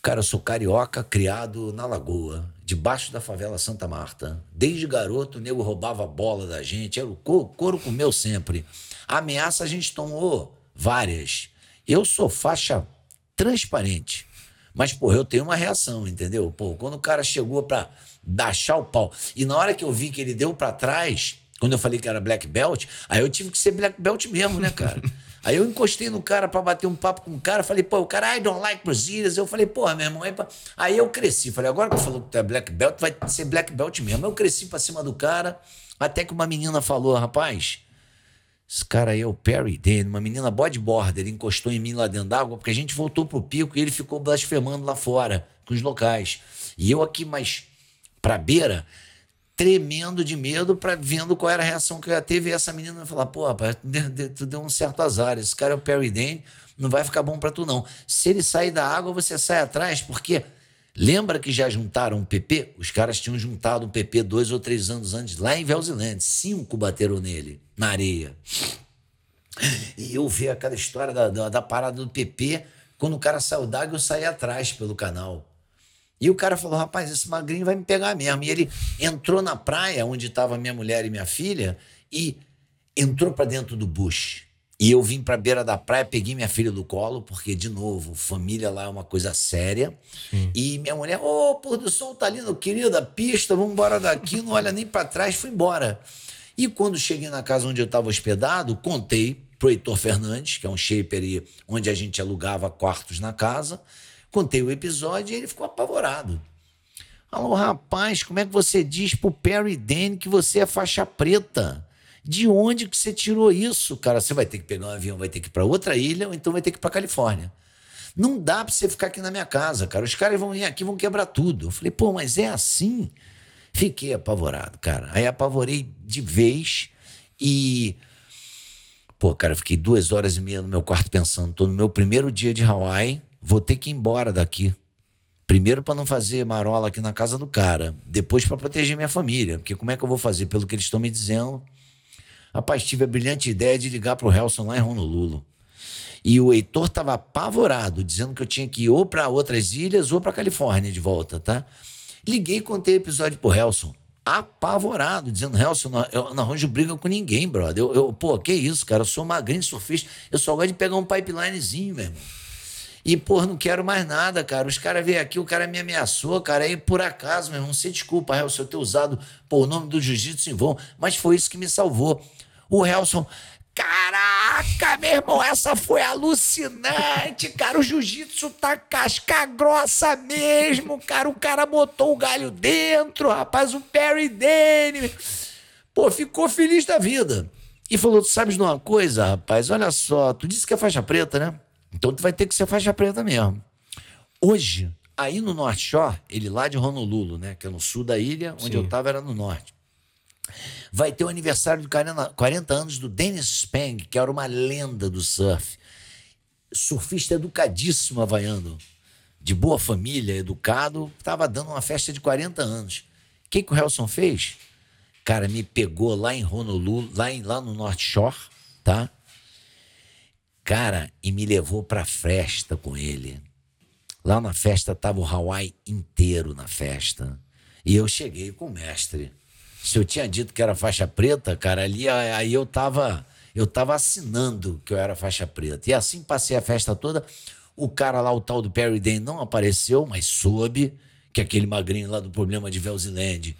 Cara, eu sou carioca, criado na Lagoa, debaixo da favela Santa Marta. Desde garoto, o nego roubava a bola da gente, era o couro, couro comeu sempre. A ameaça a gente tomou várias. Eu sou faixa transparente. Mas, porra, eu tenho uma reação, entendeu? Pô, quando o cara chegou pra dar o pau, e na hora que eu vi que ele deu para trás, quando eu falei que era black belt, aí eu tive que ser black belt mesmo, né, cara? Aí eu encostei no cara para bater um papo com o cara, falei, pô, o cara, I don't like Brazilians. Eu falei, porra, meu irmão, é pra... aí eu cresci. Falei, agora que falou que tu é black belt, vai ser black belt mesmo. Eu cresci pra cima do cara, até que uma menina falou, rapaz, esse cara aí é o Perry Dane, uma menina bodyboarder, ele encostou em mim lá dentro d'água, porque a gente voltou pro pico e ele ficou blasfemando lá fora, com os locais. E eu aqui mais pra beira, tremendo de medo para vendo qual era a reação que eu ia ter. E essa menina falar: pô, rapaz, tu deu um certo azar. Esse cara é o Perry Dane, não vai ficar bom para tu, não. Se ele sair da água, você sai atrás, porque. Lembra que já juntaram um PP? Os caras tinham juntado um PP dois ou três anos antes, lá em Velziland. Cinco bateram nele, na areia. E eu vi aquela história da, da, da parada do PP. Quando o cara saiu d'água, eu saí atrás pelo canal. E o cara falou: rapaz, esse magrinho vai me pegar mesmo. E ele entrou na praia onde estava minha mulher e minha filha e entrou para dentro do bush. E eu vim para a beira da praia, peguei minha filha do colo, porque, de novo, família lá é uma coisa séria. Sim. E minha mulher, ô, oh, pôr do sol tá lindo, querida, pista, vamos embora daqui, não olha nem para trás, fui embora. E quando cheguei na casa onde eu estava hospedado, contei pro Heitor Fernandes, que é um shaper onde a gente alugava quartos na casa. Contei o episódio e ele ficou apavorado. Alô, rapaz, como é que você diz pro Perry Dane que você é faixa preta? De onde que você tirou isso, cara? Você vai ter que pegar um avião, vai ter que ir para outra ilha ou então vai ter que ir para Califórnia. Não dá para você ficar aqui na minha casa, cara. Os caras vão vir aqui vão quebrar tudo. Eu falei, pô, mas é assim? Fiquei apavorado, cara. Aí apavorei de vez e Pô, cara, fiquei duas horas e meia no meu quarto pensando. Tô no meu primeiro dia de Hawaii, vou ter que ir embora daqui. Primeiro para não fazer marola aqui na casa do cara, depois para proteger minha família, porque como é que eu vou fazer pelo que eles estão me dizendo? Rapaz, tive a brilhante ideia de ligar pro Helson lá em Honolulu. E o Heitor estava apavorado, dizendo que eu tinha que ir ou para outras ilhas ou para Califórnia de volta, tá? Liguei e contei o episódio pro Helson apavorado, dizendo, Nelson, eu não arranjo briga com ninguém, brother. Eu, eu, pô, que isso, cara? Eu sou magrinho surfista. Eu só gosto de pegar um pipelinezinho, meu irmão. E, pô, não quero mais nada, cara. Os caras veio aqui, o cara me ameaçou, cara. Aí, por acaso, meu irmão, você desculpa, Helson, eu ter usado pô, o nome do jiu-jitsu em vão, mas foi isso que me salvou. O Helson, Caraca, meu irmão, essa foi alucinante, cara. O jiu-jitsu tá casca grossa mesmo, cara. O cara botou o galho dentro, rapaz. O Perry Dane. Pô, ficou feliz da vida. E falou: Tu sabes de uma coisa, rapaz? Olha só, tu disse que é faixa preta, né? Então tu vai ter que ser faixa preta mesmo. Hoje, aí no North Shore, ele lá de Honolulu, né? Que é no sul da ilha, onde Sim. eu tava era no norte vai ter o aniversário de 40, anos do Dennis Spang, que era uma lenda do surf. Surfista educadíssimo havaiano, de boa família, educado, estava dando uma festa de 40 anos. O que, que o Helson fez? Cara, me pegou lá em Honolulu, lá, em, lá no North Shore, tá? Cara, e me levou pra festa com ele. Lá na festa tava o Hawaii inteiro na festa. E eu cheguei com o mestre se eu tinha dito que era faixa preta, cara, ali aí eu tava, eu tava assinando que eu era faixa preta. E assim passei a festa toda. O cara lá, o tal do Perry Dane, não apareceu, mas soube que aquele magrinho lá do problema de Velziland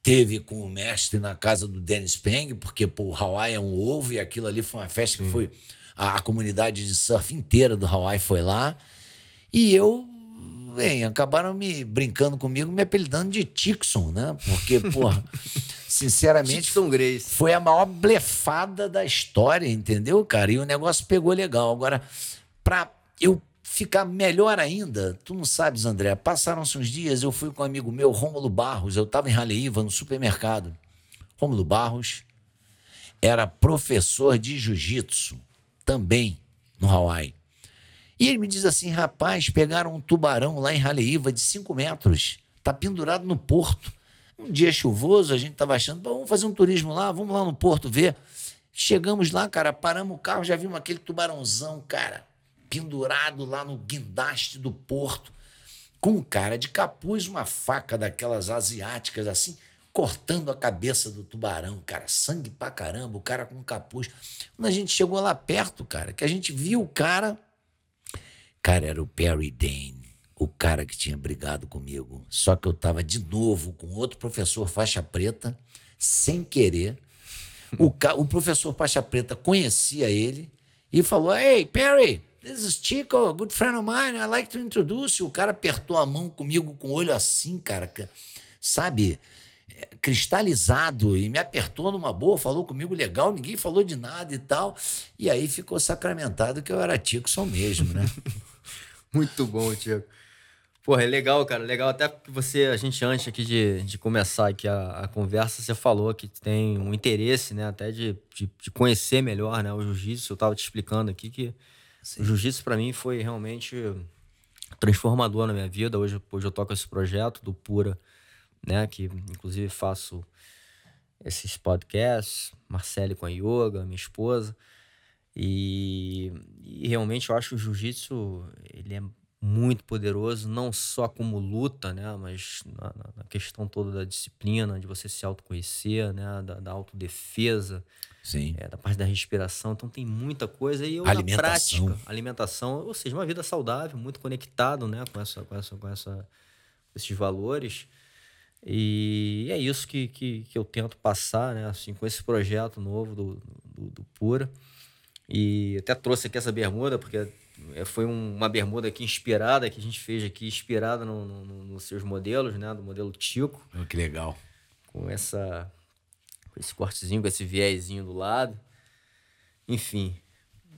teve com o mestre na casa do Dennis Peng, porque pô, o Hawaii é um ovo e aquilo ali foi uma festa que foi. A, a comunidade de surf inteira do Hawaii foi lá. E eu bem, acabaram me brincando comigo, me apelidando de Tixon, né? Porque, porra, sinceramente, foi a maior blefada da história, entendeu, cara? E o negócio pegou legal. Agora, pra eu ficar melhor ainda, tu não sabes, André, passaram-se uns dias, eu fui com um amigo meu, Rômulo Barros, eu estava em Raleiva, no supermercado. Rômulo Barros era professor de jiu-jitsu, também no Hawaii. E ele me diz assim: rapaz, pegaram um tubarão lá em Raleiva de 5 metros, tá pendurado no porto. Um dia chuvoso, a gente tava achando, vamos fazer um turismo lá, vamos lá no porto ver. Chegamos lá, cara, paramos o carro, já vimos aquele tubarãozão, cara, pendurado lá no guindaste do porto, com um cara de capuz, uma faca daquelas asiáticas assim, cortando a cabeça do tubarão, cara, sangue pra caramba, o cara com capuz. Quando a gente chegou lá perto, cara, que a gente viu o cara Cara, era o Perry Dane, o cara que tinha brigado comigo. Só que eu tava de novo com outro professor faixa preta, sem querer. O, ca... o professor faixa preta conhecia ele e falou: Hey, Perry, this is Chico, a good friend of mine, I like to introduce you. O cara apertou a mão comigo com o olho assim, cara, sabe? Cristalizado e me apertou numa boa, falou comigo legal, ninguém falou de nada e tal. E aí ficou sacramentado que eu era Tickson mesmo, né? Muito bom, Tiago. Porra, é legal, cara. Legal até porque você, a gente, antes aqui de, de começar aqui a, a conversa, você falou que tem um interesse, né? Até de, de, de conhecer melhor né, o jiu-jitsu. Eu tava te explicando aqui que Sim. o jiu-jitsu para mim foi realmente transformador na minha vida. Hoje, hoje eu toco esse projeto do Pura, né? Que inclusive faço esses podcasts, Marcele com a yoga, minha esposa. E, e realmente eu acho que o jiu-jitsu ele é muito poderoso, não só como luta, né, mas na, na, questão toda da disciplina, de você se autoconhecer, né, da, da autodefesa, Sim. É, da parte da respiração. Então tem muita coisa e eu alimentação. na prática, alimentação, ou seja, uma vida saudável, muito conectado, né, com essa, com essa, com essa, esses valores. E é isso que, que, que eu tento passar, né, assim, com esse projeto novo do, do, do Pura. E até trouxe aqui essa bermuda, porque é, foi um, uma bermuda aqui inspirada, que a gente fez aqui, inspirada no, no, nos seus modelos, né? Do modelo Tico. Oh, que legal. Com essa com esse cortezinho, com esse viésinho do lado. Enfim.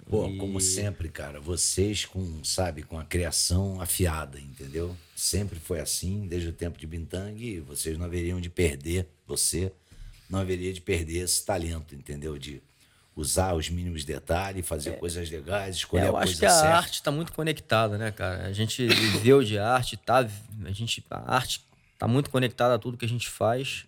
Pô, e... como sempre, cara, vocês com, sabe, com a criação afiada, entendeu? Sempre foi assim, desde o tempo de Bintang, vocês não haveriam de perder, você não haveria de perder esse talento, entendeu? De usar os mínimos detalhes, fazer é. coisas legais, escolher é, eu a coisa acho que certa. a arte está muito conectada, né, cara? A gente viveu de arte, tá? A gente a arte está muito conectada a tudo que a gente faz.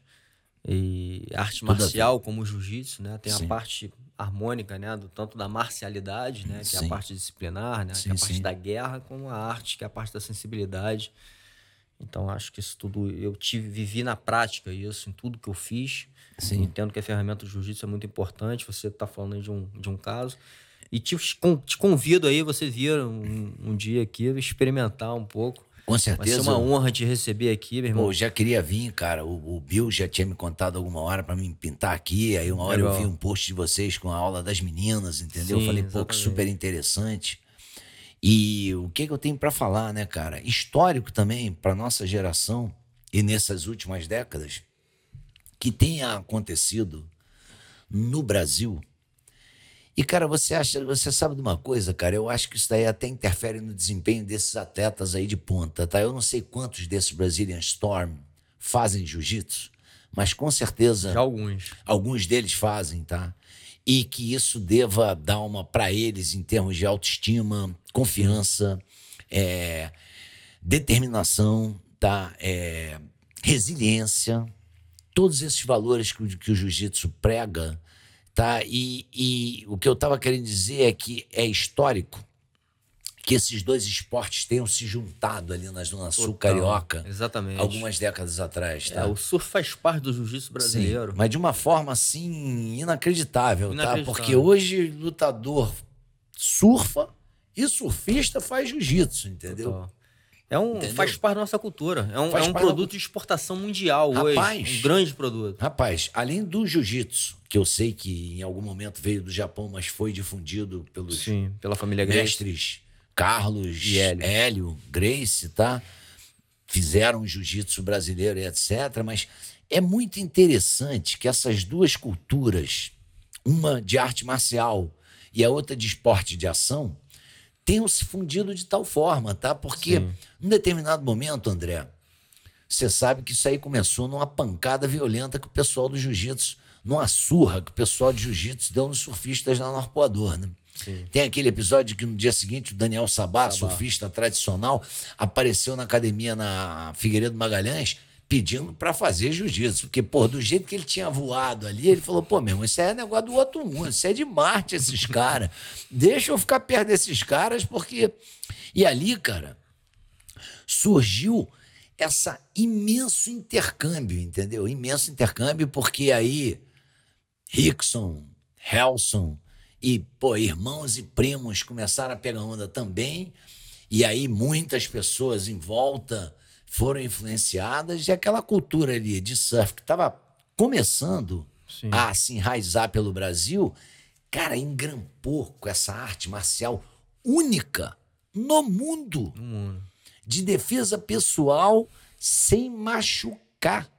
E arte marcial, como o jiu-jitsu, né? Tem sim. a parte harmônica, né, do tanto da marcialidade, né, que sim. é a parte disciplinar, né, sim, que é a parte da guerra, como a arte, que é a parte da sensibilidade. Então acho que isso tudo eu tive vivi na prática isso em tudo que eu fiz. Sim. Entendo que a ferramenta do jiu-jitsu é muito importante. Você está falando de um, de um caso. E te, te convido aí, você vir um, um dia aqui, experimentar um pouco. Com certeza. Vai ser uma honra te receber aqui, meu irmão. Pô, já queria vir, cara. O, o Bill já tinha me contado alguma hora para me pintar aqui. Aí uma hora Legal. eu vi um post de vocês com a aula das meninas, entendeu? Sim, eu falei, pô, que super interessante. E o que, que eu tenho para falar, né, cara? Histórico também para nossa geração e nessas últimas décadas que tenha acontecido no Brasil. E, cara, você acha, você sabe de uma coisa, cara? Eu acho que isso daí até interfere no desempenho desses atletas aí de ponta, tá? Eu não sei quantos desses Brazilian Storm fazem jiu-jitsu, mas com certeza. Já alguns. Alguns deles fazem, tá? E que isso deva dar uma para eles em termos de autoestima, confiança, é, determinação, tá? É, resiliência, todos esses valores que, que o jiu-jitsu prega, tá? E, e o que eu estava querendo dizer é que é histórico que esses dois esportes tenham se juntado ali na Zona Sul Carioca. Exatamente. Algumas décadas atrás, tá? É, o surf faz parte do jiu-jitsu brasileiro. Sim, mas de uma forma, assim, inacreditável, inacreditável. tá? Porque hoje lutador surfa e surfista faz jiu-jitsu, entendeu? Total. É um, faz parte da nossa cultura. É um, é um produto da... de exportação mundial rapaz, hoje. Um grande produto. Rapaz, além do jiu-jitsu, que eu sei que em algum momento veio do Japão, mas foi difundido pelos Sim, pela família mestres Grace. Carlos e Hélio. Hélio, Grace, tá? Fizeram jiu-jitsu brasileiro e etc. Mas é muito interessante que essas duas culturas, uma de arte marcial e a outra de esporte de ação, tenham se fundido de tal forma, tá? Porque Sim. em determinado momento, André, você sabe que isso aí começou numa pancada violenta que o pessoal do jiu-jitsu, numa surra que o pessoal de jiu-jitsu deu nos surfistas lá no arpoador, né? Sim. Tem aquele episódio que no dia seguinte o Daniel Sabá, Sabá, surfista tradicional, apareceu na academia na Figueiredo Magalhães pedindo para fazer jiu-jitsu. Porque, pô, do jeito que ele tinha voado ali, ele falou: pô, meu, isso é negócio do outro mundo, isso é de Marte, esses caras. Deixa eu ficar perto desses caras, porque. E ali, cara, surgiu essa imenso intercâmbio, entendeu? Imenso intercâmbio, porque aí Rickson, Helson e, pô, irmãos e primos começaram a pegar onda também. E aí muitas pessoas em volta foram influenciadas e aquela cultura ali de surf que estava começando Sim. a se enraizar pelo Brasil, cara, engrampou com essa arte marcial única no mundo, no mundo. de defesa pessoal sem machucar.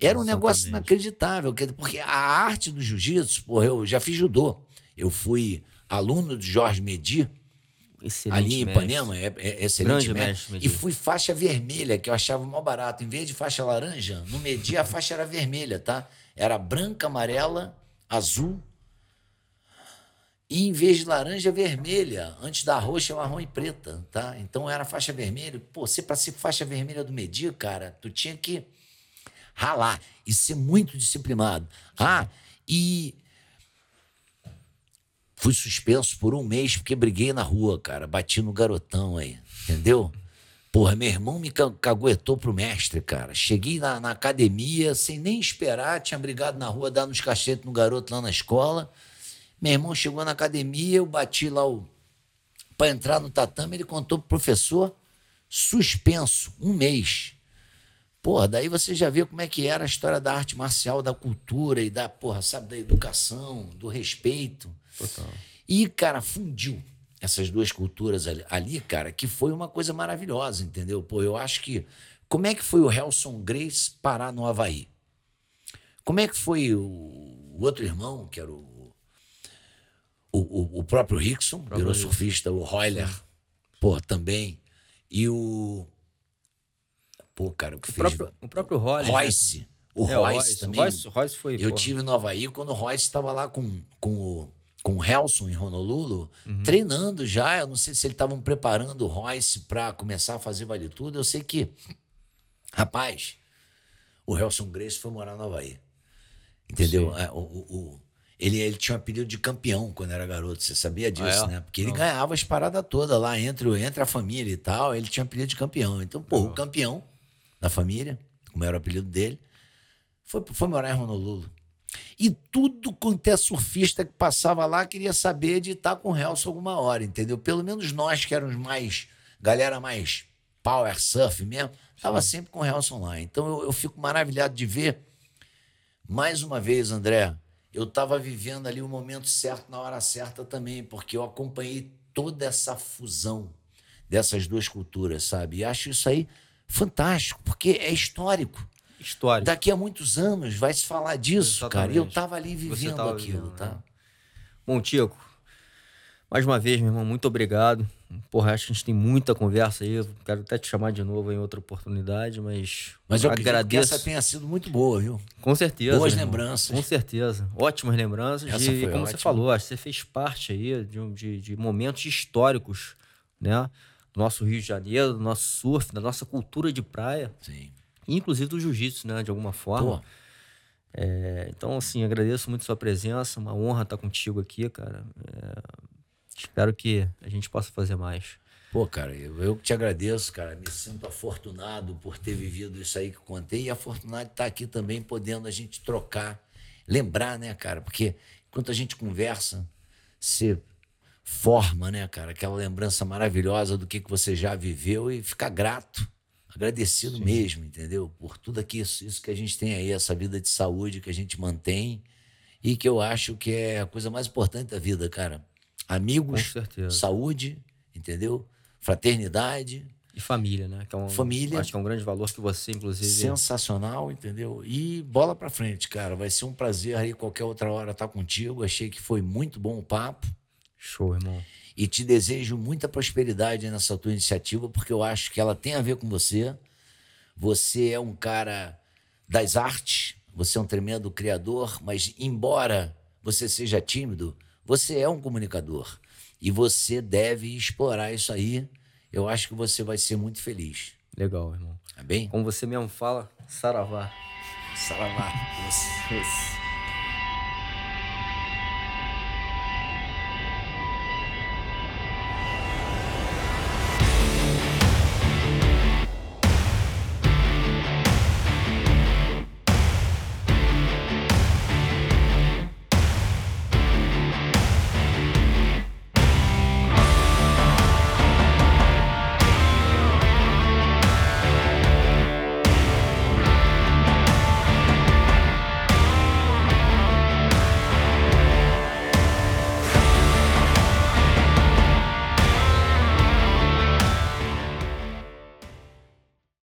Era um Exatamente. negócio inacreditável, porque a arte do jiu-jitsu, porra, eu já fiz judô. Eu fui aluno de Jorge Medi, excelente ali em. Ipanema, é, é excelente Grande mestre. mestre, E fui faixa vermelha, que eu achava mal barato. Em vez de faixa laranja, no Medir a faixa era vermelha, tá? Era branca, amarela, azul. E em vez de laranja, vermelha. Antes da roxa, marrom e preta, tá? Então era faixa vermelha. Pô, você pra ser faixa vermelha do Medir, cara, tu tinha que ralar e ser muito disciplinado. Ah, e fui suspenso por um mês porque briguei na rua, cara. Bati no garotão aí, entendeu? Porra, meu irmão me ca- caguetou pro mestre, cara. Cheguei na, na academia sem nem esperar, tinha brigado na rua, dado uns cachetes no garoto lá na escola. Meu irmão chegou na academia, eu bati lá o. Pra entrar no tatame, ele contou pro professor, suspenso, um mês. Porra, daí você já vê como é que era a história da arte marcial, da cultura e da, porra, sabe, da educação, do respeito. Total. E, cara, fundiu essas duas culturas ali, cara, que foi uma coisa maravilhosa, entendeu? Pô, eu acho que. Como é que foi o Helson Grace parar no Havaí? Como é que foi o, outro irmão, que era o. O, o, o próprio Rickson, virou Rickson. surfista, o Royler, pô, também. E o. Pô, cara, o que O fez. próprio, o próprio Royce. né? Royce. O É, Royce, também. Royce, Royce foi. Eu pô, tive no Havaí quando o Royce estava lá com, com, o, com o Helson em Honolulu, Uhum. treinando já. Eu não sei se eles estavam preparando o Royce para começar a fazer vale tudo. Eu sei que, rapaz, o Helson Grace foi morar no Havaí. Entendeu? É, o, o- o- ele, ele tinha um apelido de campeão quando era garoto. Você sabia disso, Ah, é? né? Porque ele Não. ganhava as paradas todas lá entre, entre a família e tal. Ele tinha um apelido de campeão. Então, pô, o campeão da família, como era o apelido dele, foi, foi morar em Honolulu. E tudo quanto é surfista que passava lá queria saber de estar com o Helson alguma hora, entendeu? Pelo menos nós que éramos mais, galera mais power surf mesmo, tava sempre com o Helson lá. Então eu, eu fico maravilhado de ver, mais uma vez, André, eu estava vivendo ali o momento certo na hora certa também, porque eu acompanhei toda essa fusão dessas duas culturas, sabe? E acho isso aí fantástico, porque é histórico. História. Daqui a muitos anos vai se falar disso, cara. E eu Exatamente. tava ali Você vivendo tava aquilo, vivendo, tá? né? Bom, Tico, mais uma vez, meu irmão, muito obrigado. Porra, acho que a gente tem muita conversa aí. Eu Quero até te chamar de novo em outra oportunidade, mas, Mas eu acredito que agradeço. essa tenha sido muito boa, viu? Com certeza. Boas irmão. lembranças. Com certeza. Ótimas lembranças. Essa e foi como você ótima. falou, acho que você fez parte aí de, de, de momentos históricos, né? Do nosso Rio de Janeiro, do nosso surf, da nossa cultura de praia, Sim. Inclusive do jiu-jitsu, né? De alguma forma. Pô, É, então, assim, agradeço muito sua presença. Uma honra estar contigo aqui, cara. É, espero que a gente possa fazer mais. pô, cara, eu, que te agradeço, cara. Me sinto afortunado por ter vivido isso aí que contei e afortunado de estar aqui também, podendo a gente trocar, lembrar, né, cara? Porque enquanto a gente conversa, você forma, né, cara, aquela lembrança maravilhosa do que, que você já viveu e ficar grato, agradecido mesmo, entendeu? Por tudo aqui, isso, isso que a gente tem aí, essa vida de saúde que a gente mantém e que eu acho que é a coisa mais importante da vida, cara. Amigos, saúde, entendeu? Fraternidade, E família, né? Que é um, Família. Acho que é um grande valor que você, inclusive. sensacional, entendeu? E bola pra frente, cara. Vai ser um prazer aí qualquer outra hora estar contigo. Achei que foi muito bom o papo Show, irmão. E te desejo muita prosperidade nessa tua iniciativa, porque eu acho que ela tem a ver com você. Você é um cara das artes, você é um tremendo criador, mas embora você seja tímido, você é um comunicador e você deve explorar isso aí. Eu acho que você vai ser muito feliz. Legal, irmão. Tá bem? Como você mesmo fala, saravá. Saravá. Isso.